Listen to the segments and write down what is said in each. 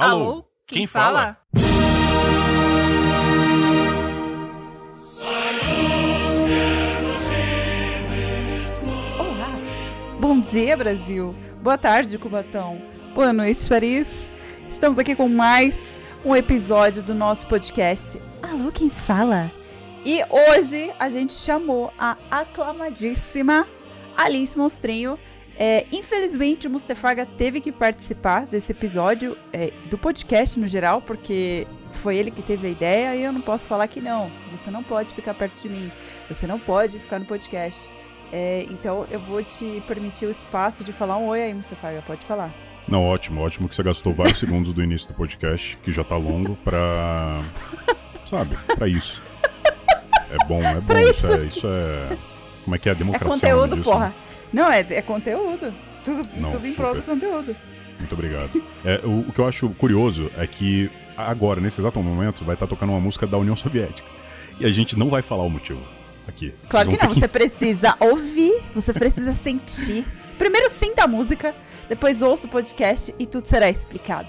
Alô, quem, fala? Olá! Bom dia, Brasil! Boa tarde, Cubatão! Boa noite, Paris! Estamos aqui com mais um episódio do nosso podcast Alô, quem fala? E hoje a gente chamou a aclamadíssima Alice Monstrinho é, infelizmente, o Mustafaga teve que participar desse episódio, é, do podcast no geral, porque foi ele que teve a ideia e eu não posso falar que não. Você não pode ficar perto de mim, você não pode ficar no podcast. É, então eu vou te permitir o espaço de falar um oi aí, Mustafaga, pode falar. Não, ótimo, ótimo que você gastou vários segundos do início do podcast, que já tá longo, pra. sabe, pra isso. É bom, é bom, isso. isso. é. Isso é. Como é que é a democracia? É conteúdo, disso, porra. Né? Não, é, é conteúdo. Tudo, Não, tudo em prol do conteúdo. Muito obrigado. É, o, o, que eu acho curioso é que agora, nesse exato momento, vai estar tá tocando uma música da União Soviética. E a gente não vai falar o motivo aqui. Claro que não, você precisa ouvir, você precisa sentir. Primeiro sinta a música, depois ouça o podcast e tudo será explicado.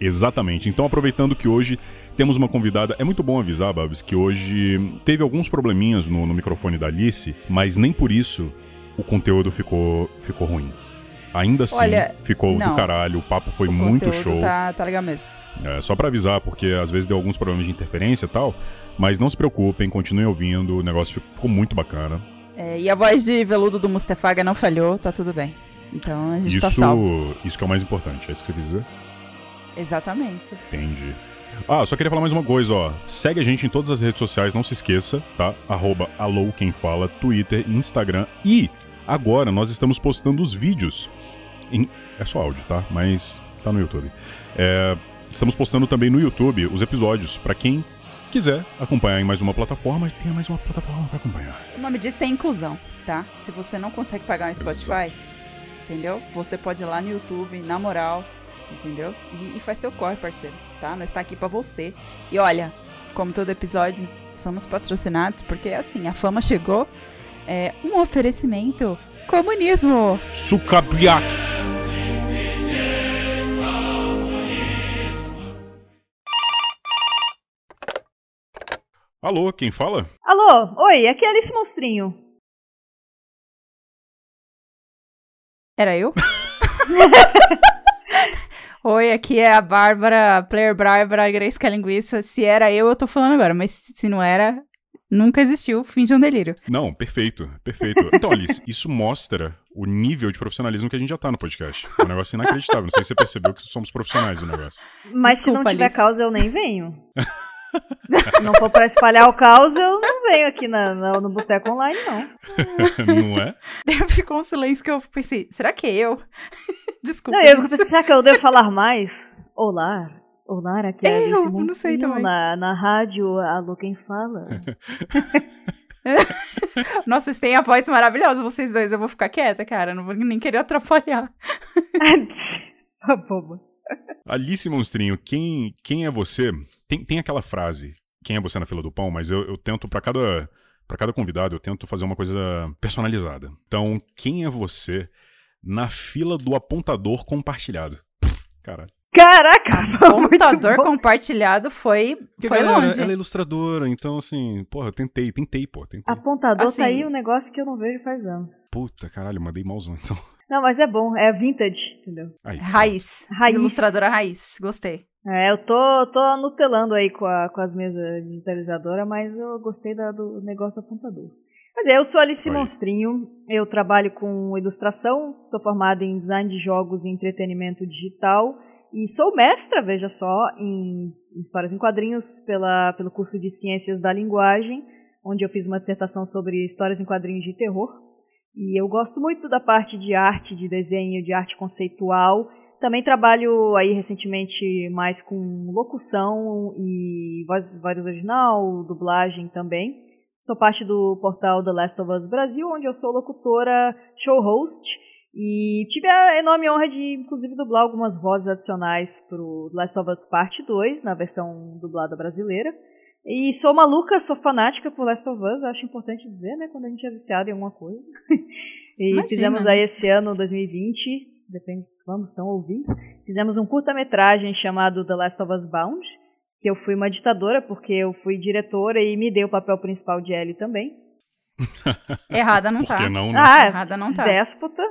Exatamente. Então, aproveitando que hoje temos uma convidada. É muito bom avisar, Babs, que hoje teve alguns probleminhas no, no microfone da Alice, mas nem por isso o conteúdo ficou, ficou ruim. Ainda assim, Olha, ficou não. do caralho, o papo foi o muito show. Tá, tá legal mesmo. É, só para avisar, porque às vezes deu alguns problemas de interferência e tal, mas não se preocupem, continuem ouvindo, o negócio ficou muito bacana. É, e a voz de veludo do Mustafaga não falhou, tá tudo bem. Então a gente isso, tá salvo. Isso que é o mais importante, é isso que você quer dizer? Exatamente. Entendi. Ah, só queria falar mais uma coisa, ó. Segue a gente em todas as redes sociais, não se esqueça, tá? Arroba alô quem fala, Twitter, Instagram e Agora nós estamos postando os vídeos. Em... É só áudio, tá? Mas tá no YouTube. É... Estamos postando também no YouTube os episódios para quem quiser acompanhar em mais uma plataforma, tem mais uma plataforma para acompanhar. O nome disso é inclusão, tá? Se você não consegue pagar um Spotify, Exato. entendeu? Você pode ir lá no YouTube, na moral, entendeu? E, e faz teu corre, parceiro, tá? Nós está aqui para você. E olha, como todo episódio, somos patrocinados porque assim, a fama chegou é um oferecimento comunismo. Sucapiac. Alô, quem fala? Alô, oi, aqui é Alice Monstrinho. Era eu? Oi, aqui é a Bárbara, Player Bárbara, Grace Linguiça. Se era eu, eu tô falando agora, mas se não era, Nunca existiu fim de um delírio. Não, perfeito, perfeito. Então, Alice, isso mostra o nível de profissionalismo que a gente já tá no podcast. É um negócio inacreditável. Não sei se você percebeu que somos profissionais do negócio. Mas Desculpa, se não tiver Alice. causa, eu nem venho. não for pra espalhar o caos, eu não venho aqui na, na no Boteco Online, não. não é? Ficou um silêncio que eu pensei, será que é eu? Desculpa. Não, eu pensei, será que eu devo falar mais? Olá, ou Lara, que é, eu não sei também. Na, na rádio, alô, quem fala? Nossa, vocês têm a voz maravilhosa, vocês dois. Eu vou ficar quieta, cara. Não vou nem querer atrapalhar. Tá boba. Alice Monstrinho, quem, quem é você? Tem, tem aquela frase, quem é você na fila do pão, mas eu, eu tento, para cada, pra cada convidado, eu tento fazer uma coisa personalizada. Então, quem é você na fila do apontador compartilhado? caralho. Caraca! Computador compartilhado foi, foi galera, longe. Ela é ilustradora, então assim, porra, eu tentei, tentei, pô, tentei. Apontador assim, tá aí um negócio que eu não vejo faz anos. Puta, caralho, mandei malzão então. Não, mas é bom, é vintage, entendeu? Aí, raiz. Raiz. Ilustradora raiz, gostei. É, eu tô, tô nutelando aí com, a, com as mesas digitalizadoras, mas eu gostei da, do negócio apontador. Mas é, eu sou Alice Oi. Monstrinho, eu trabalho com ilustração, sou formada em design de jogos e entretenimento digital e sou mestra, veja só, em histórias em quadrinhos pela, pelo curso de Ciências da Linguagem, onde eu fiz uma dissertação sobre histórias em quadrinhos de terror. E eu gosto muito da parte de arte, de desenho, de arte conceitual. Também trabalho aí recentemente mais com locução e voz, voz original, dublagem também. Sou parte do portal The Last of Us Brasil, onde eu sou locutora, show host e tive a enorme honra de, inclusive, dublar algumas vozes adicionais pro Last of Us Part 2, na versão dublada brasileira. E sou maluca, sou fanática por Last of Us, acho importante dizer, né, quando a gente é viciado em alguma coisa. e Imagina. fizemos aí esse ano, 2020, depende vamos estão ouvindo. Fizemos um curta-metragem chamado The Last of Us Bound, que eu fui uma ditadora, porque eu fui diretora e me dei o papel principal de Ellie também. Errada não Por tá. que não, né? Ah, Errada não tá. déspota.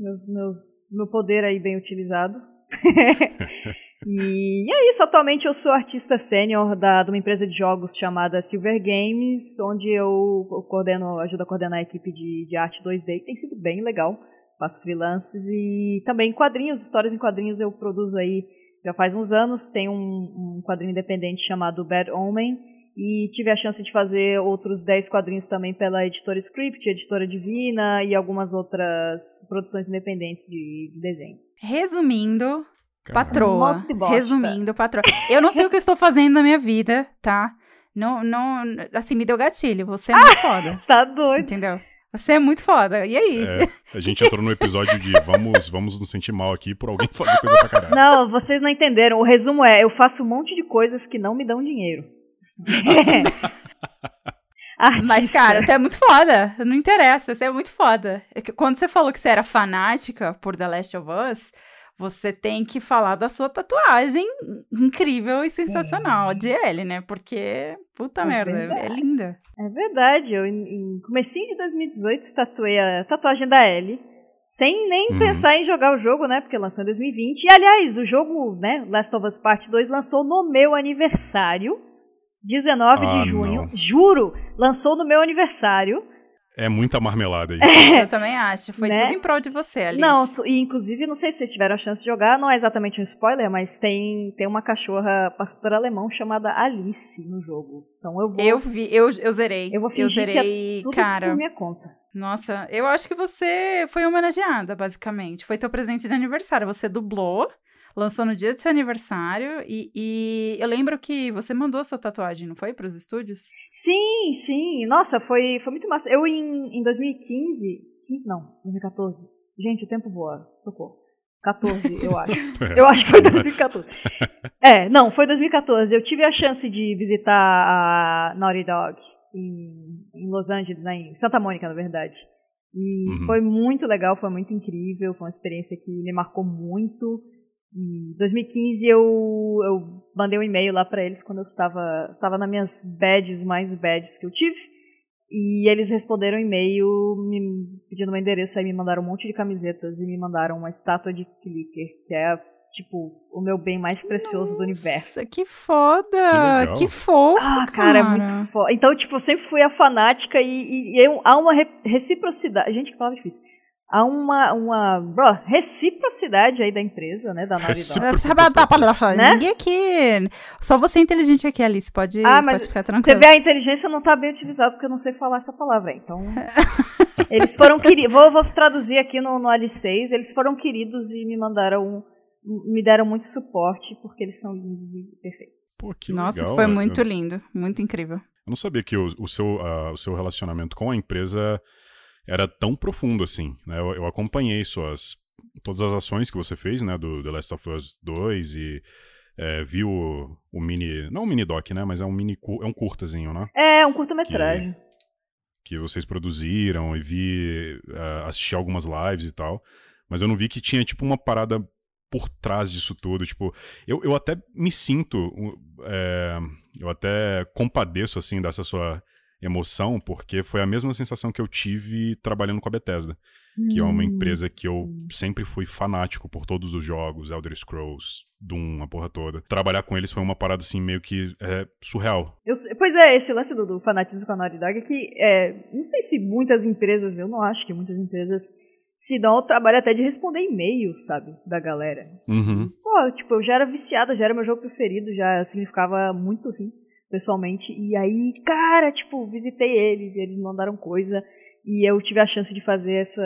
Meus, meus, meu poder aí bem utilizado. e é isso, atualmente eu sou artista sênior da, de uma empresa de jogos chamada Silver Games, onde eu, eu coordeno, ajudo a coordenar a equipe de, de arte 2D, que tem sido bem legal. Faço freelances e também quadrinhos, histórias em quadrinhos eu produzo aí já faz uns anos. Tem um, um quadrinho independente chamado Bad Omen, e tive a chance de fazer outros 10 quadrinhos também pela editora Script, editora Divina e algumas outras produções independentes de, de desenho. Resumindo, Caramba. patroa. Resumindo, patroa. Eu não sei o que eu estou fazendo na minha vida, tá? Não, não, assim, me deu gatilho. Você é muito foda. Tá doido. Entendeu? Você é muito foda. E aí? É, a gente entrou no episódio de vamos, vamos nos sentir mal aqui por alguém fazer coisa pra caralho. Não, vocês não entenderam. O resumo é: eu faço um monte de coisas que não me dão dinheiro. Artista. Mas, cara, tu é muito foda. Não interessa, você é muito foda. É Quando você falou que você era fanática por The Last of Us, você tem que falar da sua tatuagem incrível e sensacional de Ellie, né? Porque, puta É merda, verdade. é linda. É verdade, eu em, comecinho de 2018 tatuei a tatuagem da Ellie, sem nem Uhum. pensar em jogar o jogo, né, porque lançou em 2020. E aliás, o jogo, né, Last of Us Part 2 lançou no meu aniversário, 19 Ah, de junho. não. Juro, lançou no meu aniversário. É muita marmelada aí. Eu também acho. Foi Né? tudo em prol de você, Alice. Não, e inclusive, não sei se vocês tiveram a chance de jogar, não é exatamente um spoiler, mas tem, tem uma cachorra pastor alemão chamada Alice no jogo. Então eu vou Eu vi, eu, eu zerei. Eu vou fingir que é zerei, tudo cara. por minha conta. Nossa, eu acho que você foi homenageada, basicamente. Foi teu presente de aniversário. Você dublou, lançou no dia do seu aniversário e, e eu lembro que você mandou a sua tatuagem, não foi? Para os estúdios? Sim, sim. Nossa, foi, foi muito massa. Eu em, em 2015. 15 não, 2014. Gente, o tempo voa. Socorro. 14, eu acho. Eu acho que foi 2014. É, não, foi 2014. Eu tive a chance de visitar a Naughty Dog em, em Los Angeles, né, em Santa Mônica, na verdade. E Uhum. foi muito legal, foi muito incrível, foi uma experiência que me marcou muito. Em 2015 eu, eu mandei um e-mail lá pra eles quando eu estava, estava nas minhas badges, mais badges que eu tive. E eles responderam o e-mail me pedindo meu endereço, aí me mandaram um monte de camisetas e me mandaram uma estátua de clicker, que é tipo o meu bem mais precioso do universo. Nossa, que foda! legal. Que, fofo, Ah, cara, é muito foda. Então, tipo, eu sempre fui a fanática e, e- e eu- há uma re- reciprocidade. Gente, que palavra difícil. Há uma, uma bro, reciprocidade aí da empresa, né? Da Dog. Né? Ninguém aqui. Só você é inteligente aqui, Alice. Pode, Ah, mas pode ficar Você tranquila. vê a inteligência não tá bem utilizada porque eu não sei falar essa palavra. Então, eles foram queridos. Vou, vou traduzir aqui no, no Ali6. Eles foram queridos e me mandaram, me deram muito suporte porque eles são lindos e perfeitos. Pô, que Nossa, legal, isso foi né? muito lindo. Muito incrível. eu não sabia que o, o seu, ah, o seu relacionamento com a empresa era tão profundo assim. Né? Eu, eu acompanhei suas todas as ações que você fez, né, do The Last of Us 2 e é, vi o, o mini, não um mini doc, né, mas é um mini é um curtazinho, né, É, um curta-metragem. que vocês produziram e vi ah, assisti algumas lives e tal, mas eu não vi que tinha tipo uma parada por trás disso tudo, tipo, eu, eu até me sinto, é, eu até compadeço assim dessa sua emoção, porque foi a mesma sensação que eu tive trabalhando com a Bethesda, que é uma empresa que eu sempre fui fanático por todos os jogos, Elder Scrolls, Doom, a porra toda. Trabalhar com eles foi uma parada assim meio que é, surreal. Eu pois é, esse lance do, do fanatismo com a Naughty Dog é que, é, não sei se muitas empresas, eu não acho que muitas empresas se dão ao trabalho até de responder e-mail, sabe, da galera. Uhum. Pô, tipo, eu já era viciada, já era meu jogo preferido, já significava muito, assim, pessoalmente. E aí, cara, tipo, visitei eles e eles me mandaram coisa. E eu tive a chance de fazer essa.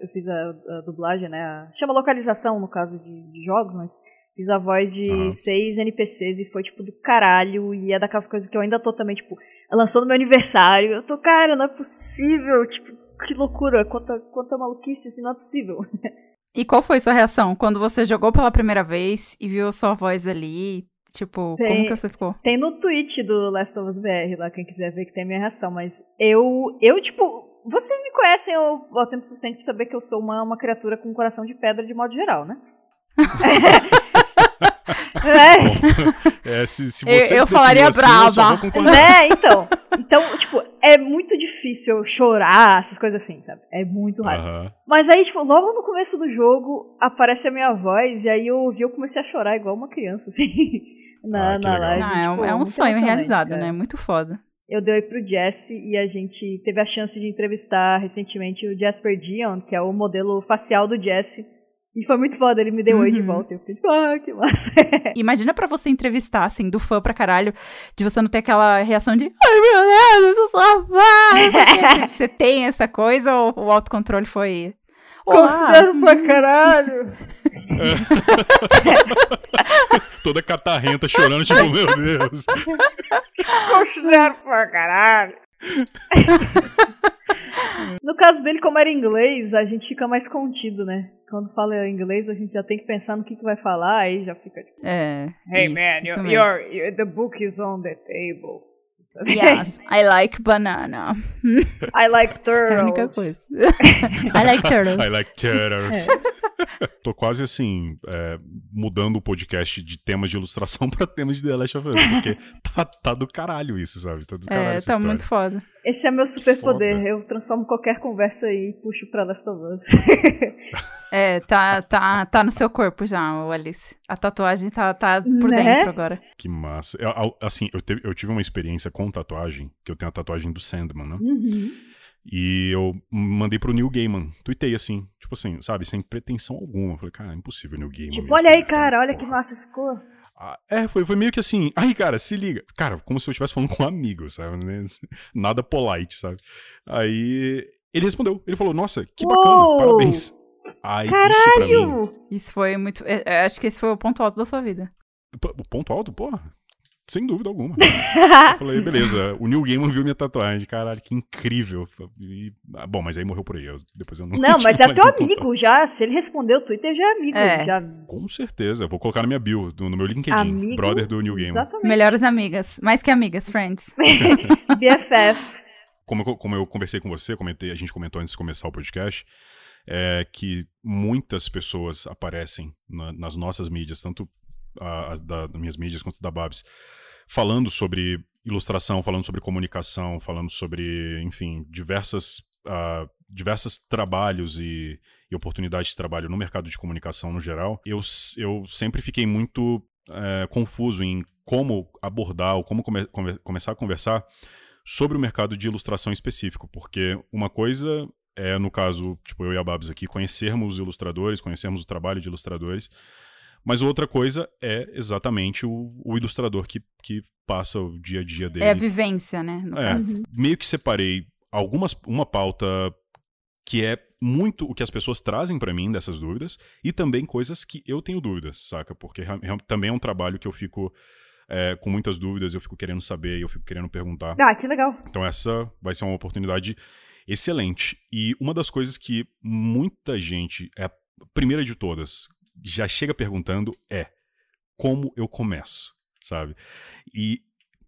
Eu fiz a, a dublagem, né? a- chama localização, no caso de, de jogos, mas fiz a voz de Aham. seis NPCs e foi, tipo, do caralho. E é daquelas coisas que eu ainda tô também, tipo, lançou no meu aniversário. Eu tô, cara, não é possível. Tipo, que loucura, quanta, quanta maluquice, assim, não é possível. E qual foi sua reação quando você jogou pela primeira vez e viu a sua voz ali? Tipo, Tem- como que você ficou? Tem no tweet do Last of Us BR lá, quem quiser ver que tem a minha reação. Mas eu, eu tipo, vocês me conhecem o tempo suficiente pra saber que eu sou uma, uma criatura com um coração de pedra de modo geral, né? é. é, se, se você eu, eu falaria assim, brava. Eu né, então. Então, tipo, é muito difícil eu chorar, essas coisas assim, sabe? É muito raro. Uhum. Mas aí, tipo, logo no começo do jogo, aparece a minha voz, e aí eu ouvi, eu comecei a chorar igual uma criança, assim, na, ah, na live. Não, é, tipo, é um sonho realizado, cara. né? Muito foda. Eu dei pro Jesse e a gente teve a chance de entrevistar recentemente o Jasper Dion, que é o modelo facial do Jesse e foi muito foda, ele me deu uhum. oi de uhum. volta. Eu fiquei ah, que massa. Imagina pra você entrevistar, assim, do fã pra caralho, de você não ter aquela reação de, ai meu Deus, eu sou sua fã. você tem essa coisa ou o autocontrole foi. Considero pra caralho. Toda catarrenta chorando, tipo, meu Deus. Considero pra caralho. no caso dele, como era inglês, a gente fica mais contido, né? Quando fala inglês, a gente já tem que pensar no que, que vai falar, aí já fica tipo. É. Hey isso, man, isso you're, the book is on the table. Yes, I like banana. I like turtles. É a única coisa. I like turtles. I like turtles. É. Tô quase assim, é, mudando o podcast de temas de ilustração pra temas de The Last of Us, porque tá, tá do caralho isso, sabe? Tá do caralho É, tá história. muito foda. Esse é meu superpoder. Eu transformo qualquer conversa aí e puxo pra Last of Us. é, tá, tá, tá no seu corpo já, Alice. A tatuagem tá, tá por né? dentro agora. Que massa. Eu, assim, eu, teve, eu tive uma experiência com tatuagem, que eu tenho a tatuagem do Sandman, né? Uhum. E eu mandei pro Neil Gaiman. Tuitei assim, tipo assim, sabe, sem pretensão alguma. Falei, cara, é impossível, Neil Gaiman. Tipo, olha aí, cara, olha que massa ficou. Ah, é, foi, foi meio que assim. Aí, cara, se liga. Cara, como se eu estivesse falando com um amigo, sabe? Nada polite, sabe? Aí ele respondeu. Ele falou: Nossa, que bacana, Uou! parabéns. Aí, Caralho! isso mim. Isso foi muito. É, é, acho que esse foi o ponto alto da sua vida. O ponto alto, porra. Sem dúvida alguma. eu falei, beleza, o Neil Gaiman viu minha tatuagem, caralho, que incrível. E, ah, bom, mas aí morreu por aí. Eu, depois eu não. Não, mas é teu amigo contato. já. Se ele respondeu o Twitter, já é amigo. É. Já... Com certeza. Eu vou colocar na minha bio, no meu LinkedIn. Amigo? Brother do Neil Gaiman. Exatamente. Melhores amigas. Mais que amigas, friends. BFF. Como eu, como eu conversei com você, comentei, a gente comentou antes de começar o podcast, é que muitas pessoas aparecem na, nas nossas mídias, tanto a, da, das minhas mídias quanto da Babs, falando sobre ilustração, falando sobre comunicação, falando sobre, enfim, diversas, uh, diversos trabalhos e, e, oportunidades de trabalho no mercado de comunicação no geral, eu, eu sempre fiquei muito uh, confuso em como abordar ou como come, come, começar a conversar sobre o mercado de ilustração específico, porque uma coisa é, no caso, tipo, eu e a Babs aqui, conhecermos ilustradores, conhecermos o trabalho de ilustradores, mas outra coisa é exatamente o, o, ilustrador que, que passa o dia a dia dele. É a vivência, né? É, meio que separei algumas uma pauta que é muito o que as pessoas trazem para mim dessas dúvidas e também coisas que eu tenho dúvidas, saca? Porque também é um trabalho que eu fico é, com muitas dúvidas, eu fico querendo saber, eu fico querendo perguntar. Ah, que legal. Então essa vai ser uma oportunidade excelente. E uma das coisas que muita gente, é a primeira de todas, já chega perguntando é como eu começo, sabe? E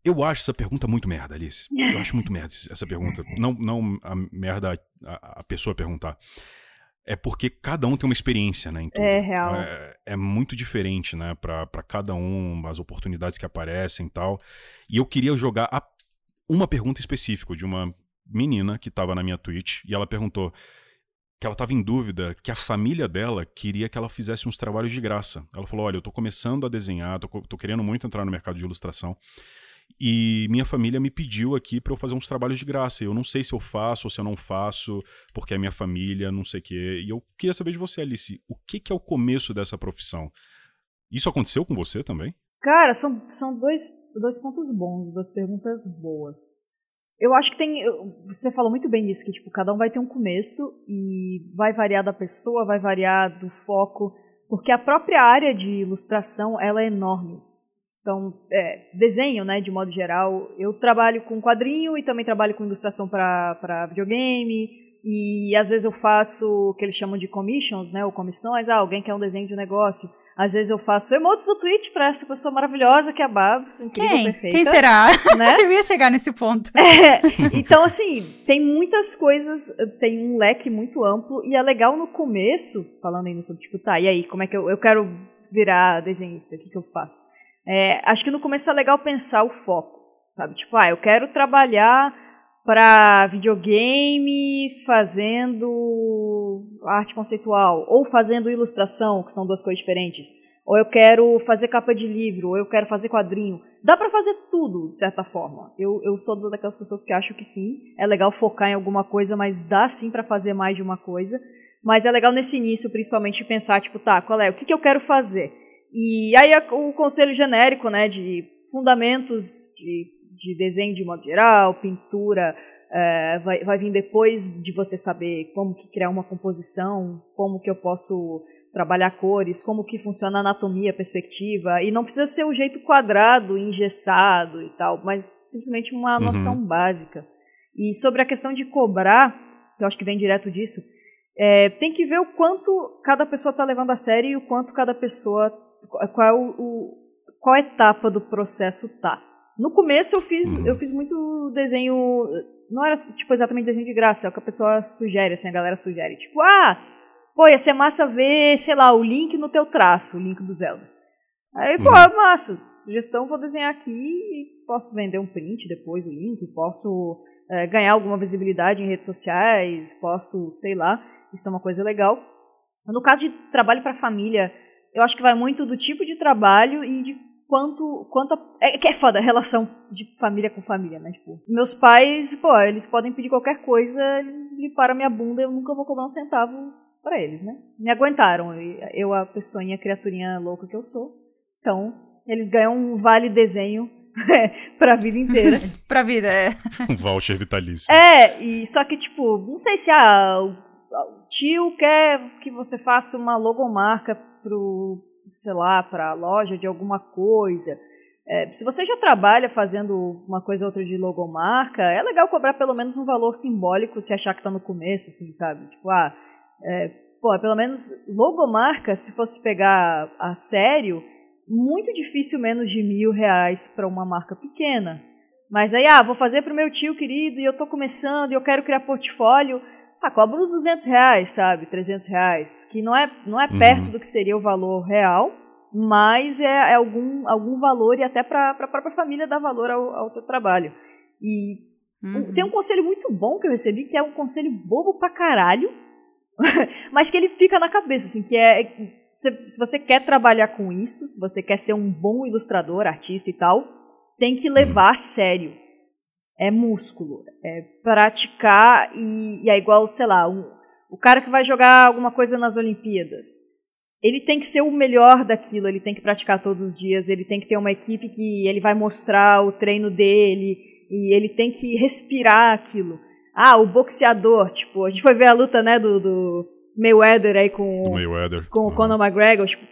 eu acho essa pergunta muito merda, Alice. Eu acho muito merda essa pergunta. Não, não a merda a, a pessoa perguntar. É porque cada um tem uma experiência, né? É real. É, é, muito diferente, né? Para cada um, as oportunidades que aparecem e tal. E eu queria jogar a, uma pergunta específica de uma menina que estava na minha Twitch e ela perguntou: que ela estava em dúvida que a família dela queria que ela fizesse uns trabalhos de graça. Ela falou: Olha, eu estou começando a desenhar, estou querendo muito entrar no mercado de ilustração. E minha família me pediu aqui para eu fazer uns trabalhos de graça. Eu não sei se eu faço ou se eu não faço, porque é minha família, não sei o quê. E eu queria saber de você, Alice, o que, que é o começo dessa profissão? Isso aconteceu com você também? Cara, são, são dois, dois pontos bons, duas perguntas boas. Eu acho que tem. Você falou muito bem disso, que tipo, cada um vai ter um começo e vai variar da pessoa, vai variar do foco, porque a própria área de ilustração ela é enorme. Então, é, desenho, né, de modo geral, eu trabalho com quadrinho e também trabalho com ilustração para videogame, e às vezes eu faço o que eles chamam de commissions, né, ou comissões, ah, alguém quer um desenho de um negócio, Às vezes eu faço emotes do Twitch pra essa pessoa maravilhosa que é a Babs, incrível, Quem? perfeita. Quem será? Né? Eu ia chegar nesse ponto. É, então, assim, tem muitas coisas, tem um leque muito amplo, e é legal no começo, falando ainda sobre, tipo, tá, e aí, como é que eu, eu quero virar desenhista, o que, que eu faço? É, acho que no começo é legal pensar o foco, sabe? Tipo, ah, eu quero trabalhar para videogame fazendo arte conceitual, ou fazendo ilustração, que são duas coisas diferentes. Ou eu quero fazer capa de livro, ou eu quero fazer quadrinho. Dá para fazer tudo, de certa forma. Eu, eu sou daquelas pessoas que acham que sim, é legal focar em alguma coisa, mas dá sim para fazer mais de uma coisa. Mas é legal nesse início, principalmente, pensar, tipo, tá, qual é, o que, que eu quero fazer? E aí o conselho genérico, né, de fundamentos de, de desenho de modo geral, pintura, é, vai, vai vir depois de você saber como que criar uma composição, como que eu posso trabalhar cores, como que funciona a anatomia, a perspectiva, e não precisa ser o jeito quadrado, engessado e tal, mas simplesmente uma Uhum. noção básica. E sobre a questão de cobrar, que eu acho que vem direto disso, é, tem que ver o quanto cada pessoa está levando a sério e o quanto cada pessoa, qual, é o, qual etapa do processo tá. No começo eu fiz, Uhum. eu fiz muito desenho, não era tipo exatamente desenho de graça, é o que a pessoa sugere, assim, a galera sugere, tipo, ah, pô, ia ser massa ver, sei lá, o link no teu traço, o link do Zelda. Aí, pô, Uhum. massa, sugestão, vou desenhar aqui e posso vender um print depois do link, posso é, ganhar alguma visibilidade em redes sociais, posso, sei lá, isso é uma coisa legal. No caso de trabalho para família, eu acho que vai muito do tipo de trabalho e de quanto. quanto a- é que é foda a relação de família com família, né? Tipo, meus pais, pô, eles podem pedir qualquer coisa, eles limparam a minha bunda, eu nunca vou cobrar um centavo pra eles, né? Me aguentaram. e Eu, a pessoinha, a criaturinha louca que eu sou. Então, eles ganham um vale desenho pra vida inteira. pra vida, é. Um voucher vitalício. É, e só que, tipo, não sei se ah, o, o tio quer que você faça uma logomarca pro, sei lá, pra loja de alguma coisa. É, se você já trabalha fazendo uma coisa ou outra de logomarca, é legal cobrar pelo menos um valor simbólico se achar que tá no começo, assim, sabe? Tipo, ah, é, pô, pelo menos logomarca, se fosse pegar a sério, muito difícil menos de mil reais para uma marca pequena. Mas aí, ah, vou fazer pro meu tio querido e eu tô começando e eu quero criar portfólio. Ah, cobra uns 200 reais, sabe? 300 reais. Que não é, não é Uhum. perto do que seria o valor real, mas é, é algum, algum valor e até para a própria família dar valor ao, ao teu trabalho. E Uhum. tem um conselho muito bom que eu recebi, que é um conselho bobo pra caralho, mas que ele fica na cabeça, assim, que é se, se você quer trabalhar com isso, se você quer ser um bom ilustrador, artista e tal, tem que levar a sério. É músculo, é praticar e, e é igual, sei lá, um, o cara que vai jogar alguma coisa nas Olimpíadas. Ele tem que ser o melhor daquilo, ele tem que praticar todos os dias, ele tem que ter uma equipe que ele vai mostrar o treino dele e ele tem que respirar aquilo. Ah, o boxeador, tipo, a gente foi ver a luta, né, do, do Mayweather aí com, Do Mayweather. com o Uhum. Conor McGregor, tipo,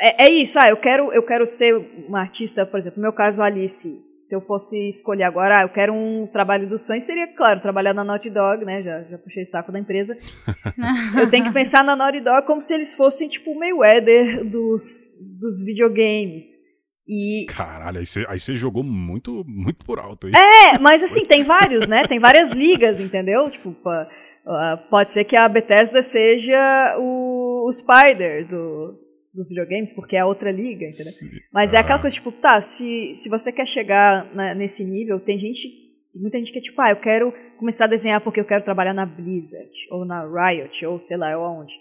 é, é isso, ah, eu quero, eu quero ser uma artista, por exemplo, no meu caso, Alice, se eu fosse escolher agora, ah, eu quero um trabalho dos sonhos, seria, claro, trabalhar na Naughty Dog, né, já, já puxei o saco da empresa. eu tenho que pensar na Naughty Dog como se eles fossem, tipo, o Mayweather dos, dos videogames. E, Caralho, aí você, aí você jogou muito, muito por alto aí. é, mas assim, tem vários, né? Tem várias ligas, entendeu? Tipo, pode ser que a Bethesda seja o, o Spider do, dos videogames, porque é a outra liga, entendeu? Sim. Mas é Ah. aquela coisa, tipo, tá, se, se você quer chegar na- nesse nível, tem gente, muita gente que é tipo, ah, eu quero começar a desenhar porque eu quero trabalhar na Blizzard, ou na Riot, ou sei lá, ou aonde.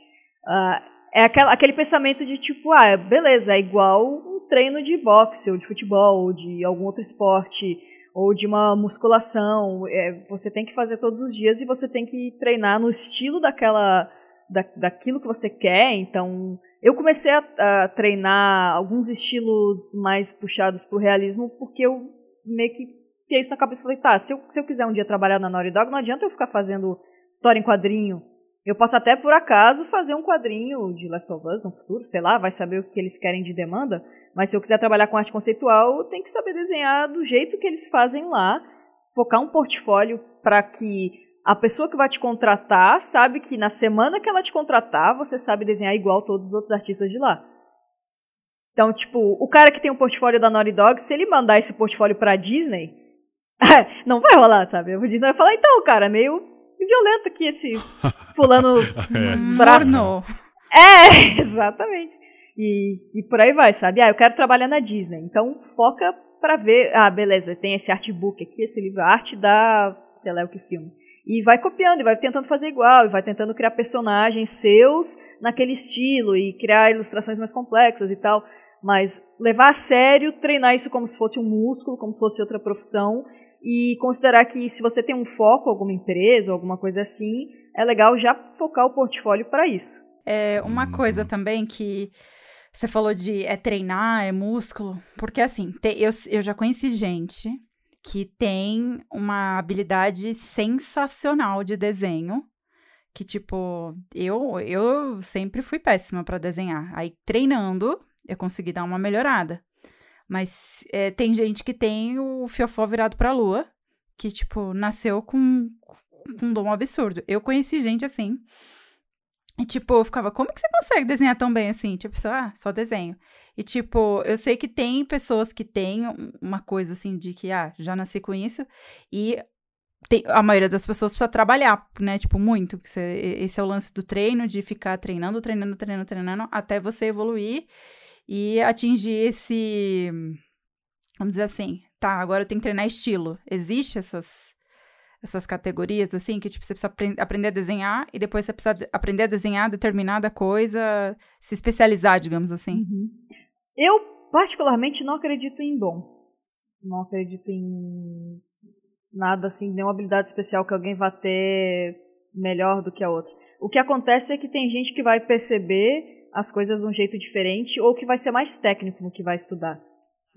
Ah, é aquela, aquele pensamento de tipo, ah, beleza, é igual um treino de boxe, ou de futebol, ou de algum outro esporte, ou de uma musculação. É, você tem que fazer todos os dias e você tem que treinar no estilo daquela, da, daquilo que você quer. Então, eu comecei a, a treinar alguns estilos mais puxados pro realismo porque eu meio que fiquei isso na cabeça e falei, tá, se eu, se eu quiser um dia trabalhar na Naughty Dog, não adianta eu ficar fazendo história em quadrinho. Eu posso até, por acaso, fazer um quadrinho de Last of Us no futuro, sei lá, vai saber o que eles querem de demanda, mas se eu quiser trabalhar com arte conceitual, eu tenho que saber desenhar do jeito que eles fazem lá, focar um portfólio para que a pessoa que vai te contratar sabe que na semana que ela te contratar, você sabe desenhar igual todos os outros artistas de lá. Então, tipo, o cara que tem um portfólio da Naughty Dog, se ele mandar esse portfólio pra Disney, não vai rolar, sabe? O Disney vai falar, então, cara, meio violento aqui esse fulano é. braços. É, exatamente. E, e por aí vai, sabe? Ah, eu quero trabalhar na Disney. Então, foca para ver, ah, beleza, tem esse artbook aqui, esse livro arte da, sei lá o que filme. E vai copiando, e vai tentando fazer igual, e vai tentando criar personagens seus naquele estilo, e criar ilustrações mais complexas e tal. Mas levar a sério, treinar isso como se fosse um músculo, como se fosse outra profissão, e considerar que se você tem um foco, alguma empresa, alguma coisa assim, é legal já focar o portfólio para isso. É uma coisa também que você falou de é treinar, é músculo, porque assim, te, eu, eu já conheci gente que tem uma habilidade sensacional de desenho, que tipo, eu eu sempre fui péssima para desenhar. Aí treinando, eu consegui dar uma melhorada. Mas é, tem gente que tem o fiofó virado pra lua, que, tipo, nasceu com, com um dom absurdo. Eu conheci gente assim. E, tipo, eu ficava, como que você consegue desenhar tão bem assim? Tipo, só, ah, só desenho. E, tipo, eu sei que tem pessoas que têm uma coisa assim de que, ah, já nasci com isso. E tem, a maioria das pessoas precisa trabalhar, né? Tipo, muito. Esse é o lance do treino, de ficar treinando, treinando, treinando, treinando, até você evoluir e atingir esse. Vamos dizer assim, tá, agora eu tenho que treinar estilo. Existe essas essas categorias, assim, que tipo, você precisa aprender a desenhar e depois você precisa aprender a desenhar determinada coisa, se especializar, digamos assim. Uhum. Eu, particularmente, não acredito em dom. Não acredito em nada assim, nenhuma habilidade especial que alguém vá ter melhor do que a outra. O que acontece é que tem gente que vai perceber as coisas de um jeito diferente ou que vai ser mais técnico no que vai estudar.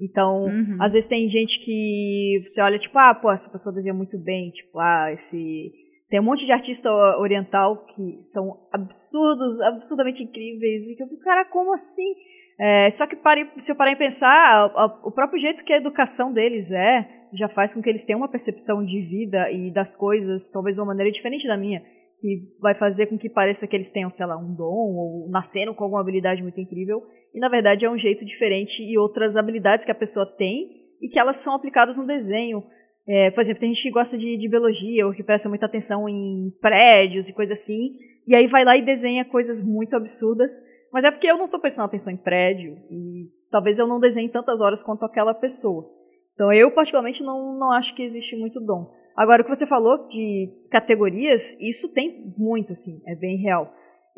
Então, uhum. às vezes tem gente que você olha, tipo, ah, pô, essa pessoa desenha muito bem, tipo, ah, esse. Tem um monte de artista oriental que são absurdos, absurdamente incríveis, e que eu fico, cara, como assim? É, só que pare, se eu parar em pensar, a, a, o próprio jeito que a educação deles é, já faz com que eles tenham uma percepção de vida e das coisas, talvez de uma maneira diferente da minha que vai fazer com que pareça que eles tenham, sei lá, um dom ou nasceram com alguma habilidade muito incrível, e na verdade é um jeito diferente e outras habilidades que a pessoa tem e que elas são aplicadas no desenho. É, por exemplo, tem gente que gosta de, de, biologia ou que presta muita atenção em prédios e coisas assim, e aí vai lá e desenha coisas muito absurdas, mas é porque eu não estou prestando atenção em prédio e talvez eu não desenhe tantas horas quanto aquela pessoa. Então eu, particularmente, não, não acho que existe muito dom. Agora, o que você falou de categorias, isso tem muito, assim, é bem real.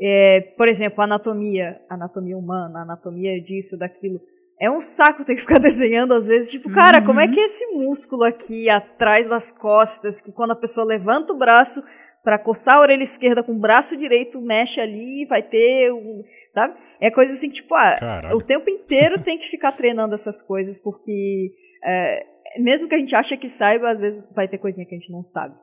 É, por exemplo, anatomia, anatomia humana, anatomia disso, daquilo. É um saco ter que ficar desenhando às vezes, tipo, cara, uhum. como é uhum. que é esse músculo aqui atrás das costas, que quando a pessoa levanta o braço para coçar a orelha esquerda com o braço direito, mexe ali, vai ter um, sabe? É coisa assim, tipo, ah, o tempo inteiro tem que ficar treinando essas coisas, porque é, mesmo que a gente ache que saiba, às vezes vai ter coisinha que a gente não sabe.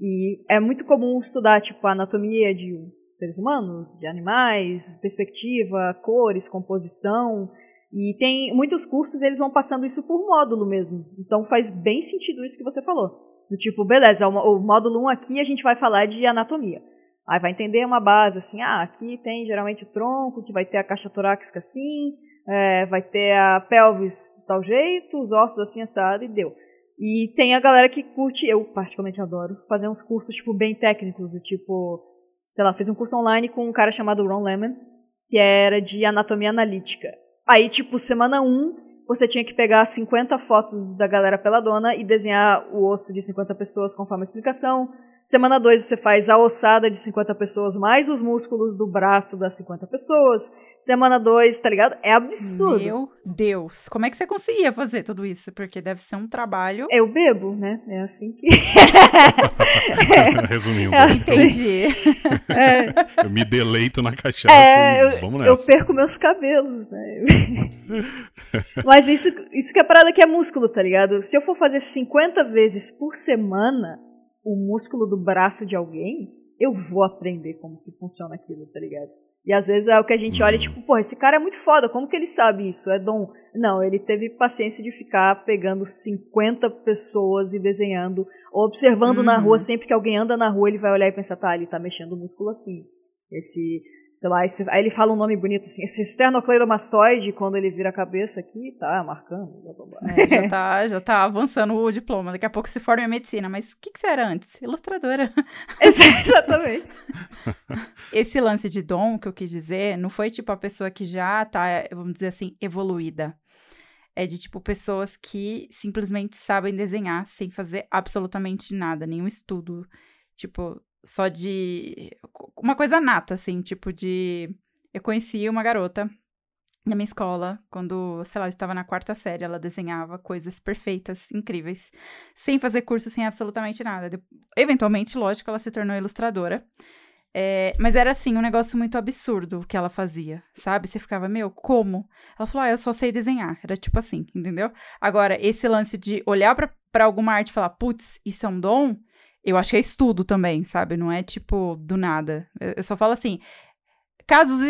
E é muito comum estudar, tipo, a anatomia de seres humanos, de animais, perspectiva, cores, composição. E tem muitos cursos, eles vão passando isso por módulo mesmo. Então faz bem sentido isso que você falou. Do tipo, beleza, o módulo 1 aqui a gente vai falar de anatomia. Aí vai entender uma base assim, ah, aqui tem geralmente o tronco, que vai ter a caixa torácica assim, é, vai ter a pelvis de tal jeito, os ossos assim assado e deu. E tem a galera que curte, eu particularmente adoro, fazer uns cursos tipo bem técnicos, do tipo, sei lá, fiz um curso online com um cara chamado Ron Lemon, que era de anatomia analítica. Aí, tipo, semana 1, um, você tinha que pegar 50 fotos da galera peladona e desenhar o osso de 50 pessoas conforme a explicação. Semana 2 você faz a ossada de 50 pessoas mais os músculos do braço das 50 pessoas. Semana 2, tá ligado? É absurdo. Meu Deus. Como é que você conseguia fazer tudo isso? Porque deve ser um trabalho. Eu bebo, né? É assim que. é. Resumindo. É assim. Entendi. É. Eu me deleito na cachaça. É, eu, vamos nessa. Eu perco meus cabelos, né? Mas isso, isso que é a parada que é músculo, tá ligado? Se eu for fazer 50 vezes por semana o músculo do braço de alguém, eu vou aprender como que funciona aquilo, tá ligado? E às vezes é o que a gente olha, tipo, pô, esse cara é muito foda, como que ele sabe isso? É dom. Não, ele teve paciência de ficar pegando 50 pessoas e desenhando, ou observando uhum. na rua, sempre que alguém anda na rua, ele vai olhar e pensar, tá, ele tá mexendo o músculo assim. Esse, sei lá, esse, aí ele fala um nome bonito assim, esse esternocleidomastoide, quando ele vira a cabeça aqui, tá marcando. Blá, blá, blá. É, já, tá, já tá avançando o diploma. Daqui a pouco se forma em medicina. Mas o que, que você era antes? Ilustradora. Exatamente. Esse lance de dom que eu quis dizer, não foi tipo a pessoa que já tá, vamos dizer assim, evoluída. É de tipo pessoas que simplesmente sabem desenhar sem fazer absolutamente nada, nenhum estudo. Tipo, só de. Uma coisa nata, assim, tipo de. Eu conheci uma garota na minha escola, quando, sei lá, eu estava na quarta série, ela desenhava coisas perfeitas, incríveis, sem fazer curso, sem absolutamente nada. Eventualmente, lógico, ela se tornou ilustradora. É, mas era assim, um negócio muito absurdo o que ela fazia, sabe? Você ficava, meu, como? Ela falou, ah, eu só sei desenhar. Era tipo assim, entendeu? Agora, esse lance de olhar para alguma arte e falar, putz, isso é um dom, eu acho que é estudo também, sabe? Não é tipo do nada. Eu, só falo assim, casos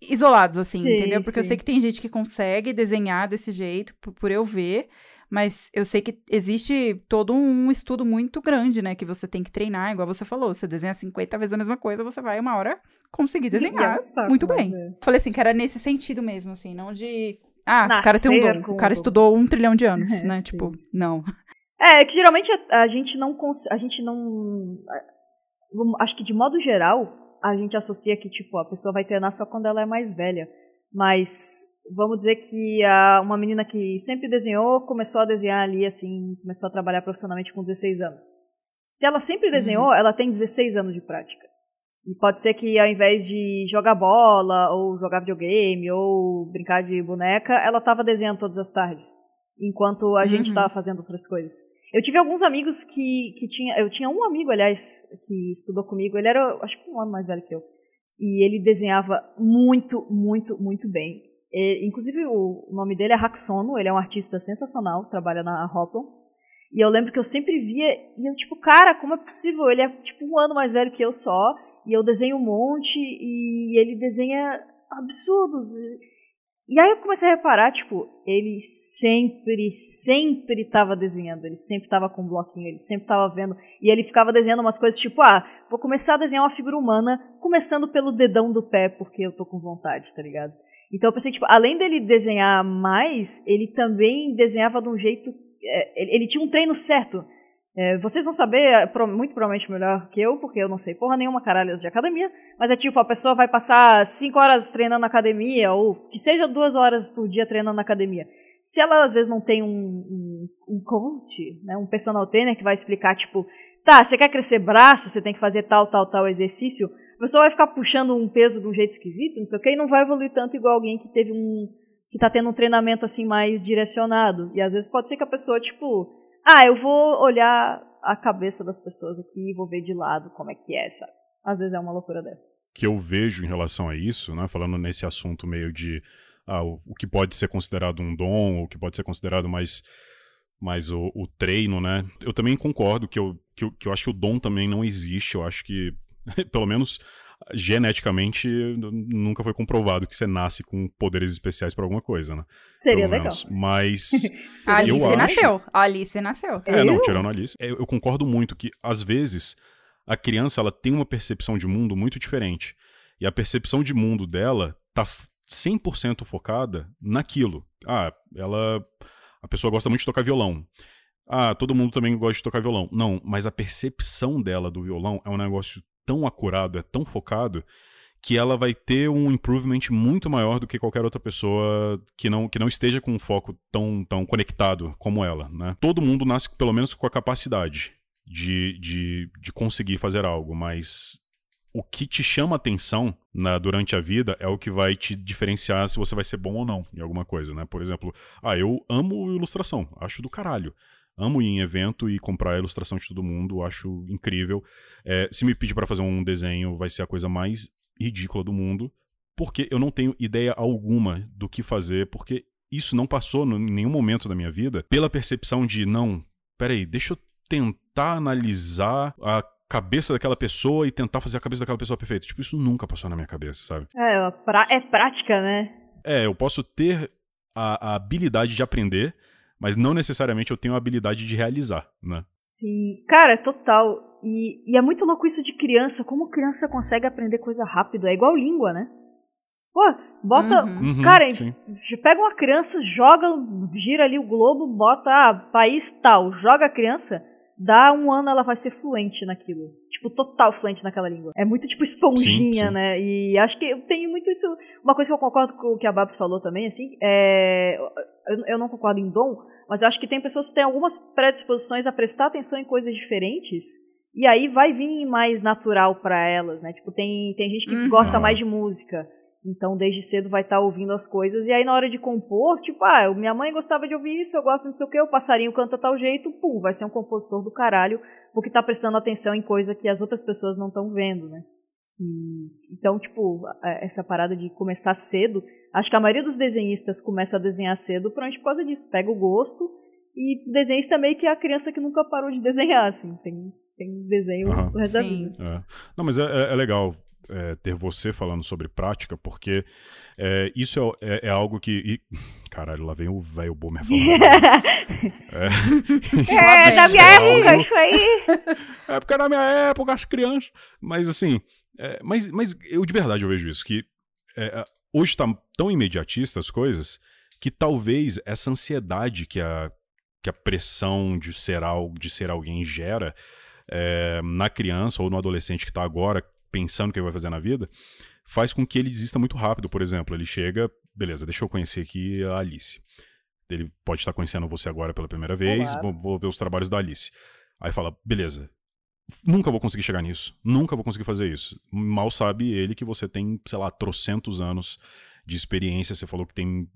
isolados, assim, sim, entendeu? Porque sim. eu sei que tem gente que consegue desenhar desse jeito, por, por, eu ver, mas eu sei que existe todo um estudo muito grande, né? Que você tem que treinar, igual você falou. Você desenha 50 vezes a mesma coisa, você vai uma hora conseguir desenhar saco, muito bem. É. Falei assim, que era nesse sentido mesmo, assim, não de. Ah, Nascer o cara tem um dom. O cara estudou um trilhão de anos, é, né? Sim. Tipo, não. É, que geralmente a, a gente não. A gente não. Acho que de modo geral, a gente associa que, tipo, a pessoa vai treinar só quando ela é mais velha. Mas vamos dizer que a, uma menina que sempre desenhou começou a desenhar ali, assim, começou a trabalhar profissionalmente com 16 anos. Se ela sempre uhum. desenhou, uhum. ela tem 16 anos de prática. E pode ser que ao invés de jogar bola, ou jogar videogame, ou brincar de boneca, ela estava desenhando todas as tardes enquanto a uhum. gente estava fazendo outras coisas. Eu tive alguns amigos que, que tinha. Eu tinha um amigo, aliás, que estudou comigo. Ele era, acho que um ano mais velho que eu. E ele desenhava muito, muito, muito bem. E, inclusive, o nome dele é Haxono. Ele é um artista sensacional, trabalha na Hoplon. E eu lembro que eu sempre via. E eu, tipo, cara, como é possível? Ele é, tipo, um ano mais velho que eu só. E eu desenho um monte. E ele desenha absurdos. E aí eu comecei a reparar, tipo, ele sempre, sempre estava desenhando, ele sempre estava com um bloquinho, ele sempre estava vendo, e ele ficava desenhando umas coisas tipo, ah, vou começar a desenhar uma figura humana, começando pelo dedão do pé, porque eu tô com vontade, tá ligado? Então eu pensei, tipo, além dele desenhar mais, ele também desenhava de um jeito, é, ele, ele tinha um treino certo, é, vocês vão saber é, muito provavelmente melhor que eu, porque eu não sei porra nenhuma caralho de academia, mas é tipo, a pessoa vai passar 5 horas treinando na academia, ou que seja duas horas por dia treinando na academia. Se ela às vezes não tem um, um, um coach, né, um personal trainer que vai explicar, tipo, tá, você quer crescer braço, você tem que fazer tal, tal, tal exercício, a pessoa vai ficar puxando um peso de um jeito esquisito, não sei o que, e não vai evoluir tanto igual alguém que teve um. que tá tendo um treinamento assim mais direcionado. E às vezes pode ser que a pessoa, tipo, ah, eu vou olhar a cabeça das pessoas aqui e vou ver de lado como é que é, sabe? Às vezes é uma loucura dessa. Que eu vejo em relação a isso, né, falando nesse assunto meio de ah, o, o, que pode ser considerado um dom, o que pode ser considerado mais, mais o, o treino, né? Eu também concordo que eu, que eu, que eu acho que o dom também não existe. Eu acho que, pelo menos geneticamente nunca foi comprovado que você nasce com poderes especiais para alguma coisa, né? Seria legal. Mas. a Alice acho... nasceu. A Alice nasceu. É, não, tirando a Alice. Eu, eu concordo muito que, às vezes, a criança ela tem uma percepção de mundo muito diferente. E a percepção de mundo dela tá 100% focada naquilo. Ah, ela. A pessoa gosta muito de tocar violão. Ah, todo mundo também gosta de tocar violão. Não, mas a percepção dela do violão é um negócio tão acurado, é tão focado, que ela vai ter um improvement muito maior do que qualquer outra pessoa que não, que não esteja com um foco tão, tão conectado como ela. Né? Todo mundo nasce pelo menos com a capacidade de, de, de conseguir fazer algo, mas o que te chama atenção na, durante a vida é o que vai te diferenciar se você vai ser bom ou não em alguma coisa, né? Por exemplo, ah, eu amo ilustração, acho do caralho. Amo ir em evento e comprar a ilustração de todo mundo, acho incrível. É, se me pedir para fazer um desenho, vai ser a coisa mais ridícula do mundo, porque eu não tenho ideia alguma do que fazer, porque isso não passou em nenhum momento da minha vida pela percepção de, não, peraí, deixa eu tentar analisar a cabeça daquela pessoa e tentar fazer a cabeça daquela pessoa perfeita. Tipo, isso nunca passou na minha cabeça, sabe? É, é prática, né? É, eu posso ter a, a habilidade de aprender, mas não necessariamente eu tenho a habilidade de realizar, né? Sim, cara, total. E, e, é muito louco isso de criança, como criança consegue aprender coisa rápido, é igual língua, né? Pô, bota. Uhum. uhum cara, sim. pega uma criança, joga, gira ali o globo, bota, ah, país tal, joga a criança, dá um ano ela vai ser fluente naquilo. Tipo, total fluente naquela língua. É muito tipo esponjinha, sim, sim. né? E acho que eu tenho muito isso. Uma coisa que eu concordo com o que a Babs falou também, assim, é. Eu, eu não concordo em dom, mas eu acho que tem pessoas que têm algumas predisposições a prestar atenção em coisas diferentes. E aí vai vir mais natural para elas, né? Tipo, tem, tem gente que uhum. gosta mais de música. Então, desde cedo vai estar tá ouvindo as coisas. E aí, na hora de compor, tipo, ah, minha mãe gostava de ouvir isso, eu gosto não sei o que, o passarinho canta tal jeito, pum, vai ser um compositor do caralho, porque tá prestando atenção em coisa que as outras pessoas não estão vendo, né? E, então, tipo, essa parada de começar cedo, acho que a maioria dos desenhistas começa a desenhar cedo provavelmente por causa disso. Pega o gosto e desenhista é meio que a criança que nunca parou de desenhar, assim. Tem, tem desenho uhum. o resto da vida. É. Não, mas é, é, é legal é, ter você falando sobre prática, porque é, isso é, é, é, algo que. E, caralho, lá vem o velho Boomer falando. é, é da minha época, isso aí. É porque da minha época, as crianças. Mas assim, é, mas, mas eu de verdade eu vejo isso, que é, hoje tá tão imediatista as coisas que talvez essa ansiedade que a, que a pressão de ser, algo, de ser alguém gera é, na criança ou no adolescente que está agora pensando o que ele vai fazer na vida, faz com que ele desista muito rápido. Por exemplo, ele chega, beleza, deixa eu conhecer aqui a Alice. Ele pode estar conhecendo você agora pela primeira vez, vou, vou, ver os trabalhos da Alice. Aí fala, beleza, nunca vou conseguir chegar nisso, nunca vou conseguir fazer isso. Mal sabe ele que você tem, sei lá, trocentos anos de experiência, você falou que tem